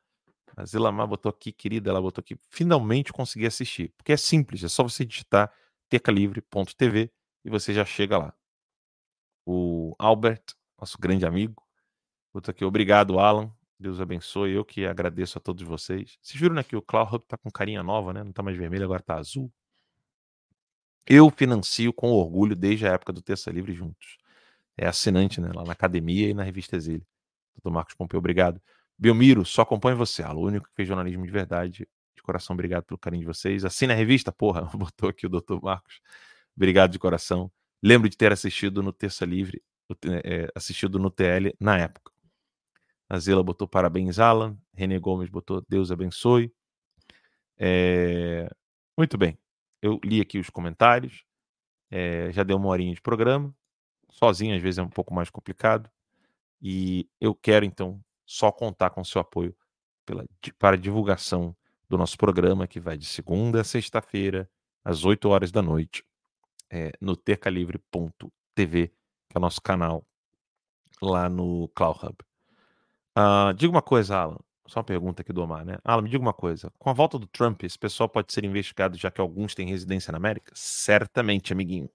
a Zila Mar botou aqui, querida, ela botou aqui, finalmente consegui assistir. Porque é simples, é só você digitar tecalivre.tv e você já chega lá. O Albert, nosso grande amigo, botou aqui, obrigado, Alan. Deus abençoe. Eu que agradeço a todos vocês. Vocês viram né, que o Cloud Hub tá com carinha nova, né? Não tá mais vermelho, agora tá azul. Eu financio com orgulho desde a época do Terça Livre juntos. É assinante, né? Lá na academia e na revista Exílio. Doutor Marcos Pompeu, obrigado. Belmiro, só acompanho você, o único que fez jornalismo de verdade. De coração, obrigado pelo carinho de vocês. Assina a revista, porra, botou aqui o doutor Marcos. Obrigado de coração. Lembro de ter assistido no Terça Livre, é, assistido no TL na época. A Zela botou parabéns, Alan. René Gomes botou Deus abençoe. É... Muito bem eu li aqui os comentários, é, já deu uma horinha de programa, sozinho às vezes é um pouco mais complicado, e eu quero então só contar com seu apoio pela, para a divulgação do nosso programa, que vai de segunda a sexta-feira, às 8 horas da noite, é, no tercalivre.tv, que é o nosso canal lá no Cloud Hub. Uh, diga uma coisa, Alan. Só uma pergunta aqui do Omar, né? Alan, me diga uma coisa. Com a volta do Trump, esse pessoal pode ser investigado já que alguns têm residência na América? Certamente, amiguinho.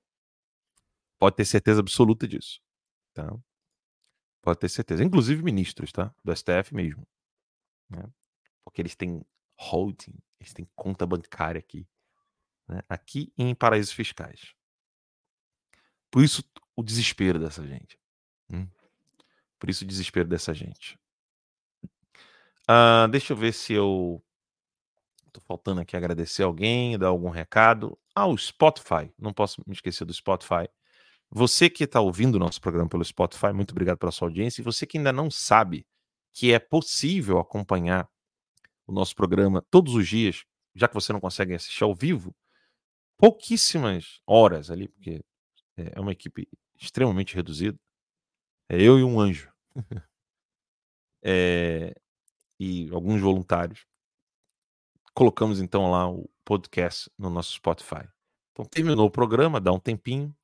Pode ter certeza absoluta disso. Tá? Pode ter certeza. Inclusive ministros, tá? Do STF mesmo. Né? Porque eles têm holding, eles têm conta bancária aqui. Né? Aqui em paraísos fiscais. Por isso o desespero dessa gente. Hum? Por isso o desespero dessa gente. Uh, deixa eu ver se eu. Tô faltando aqui agradecer alguém, dar algum recado. Ah, o Spotify. Não posso me esquecer do Spotify. Você que está ouvindo o nosso programa pelo Spotify, muito obrigado pela sua audiência. E você que ainda não sabe que é possível acompanhar o nosso programa todos os dias, já que você não consegue assistir ao vivo, pouquíssimas horas ali, porque é uma equipe extremamente reduzida. É eu e um anjo. é, e alguns voluntários. Colocamos então lá o podcast no nosso Spotify. Então terminou o programa, dá um tempinho,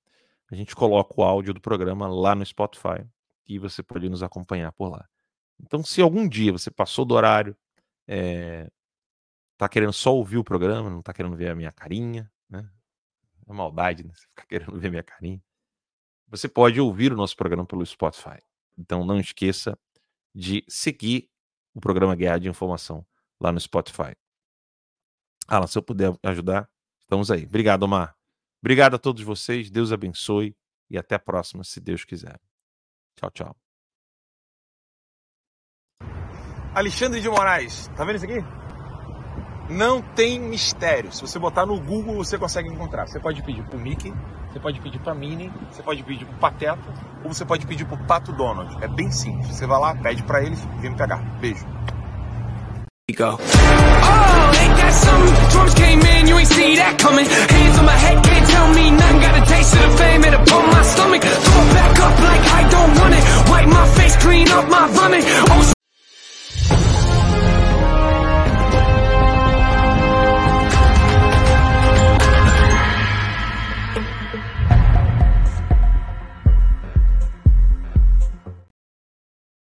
a gente coloca o áudio do programa lá no Spotify e você pode nos acompanhar por lá. Então, se algum dia você passou do horário, é, tá querendo só ouvir o programa, não tá querendo ver a minha carinha, né? É maldade, né? Você ficar querendo ver minha carinha. Você pode ouvir o nosso programa pelo Spotify. Então, não esqueça de seguir o programa Guerra de Informação lá no Spotify. Alan, se eu puder ajudar, estamos aí. Obrigado, Omar. Obrigado a todos vocês. Deus abençoe e até a próxima, se Deus quiser. Tchau, tchau. Alexandre de Moraes, tá vendo isso aqui? Não tem mistério. Se você botar no Google, você consegue encontrar. Você pode pedir pro Mickey, você pode pedir pra Minnie, você pode pedir pro Pateta, ou você pode pedir pro Pato Donald. É bem simples. Você vai lá, pede pra eles, vem me pegar. Beijo. go. Oh, ain't that something? Drums came in, you ain't see that coming. Hands on my head, can't tell me nothing. Got a taste of the fame, it upon my stomach. Throw it back up like I don't want it. Wipe my face, clean up my vomit. Oh,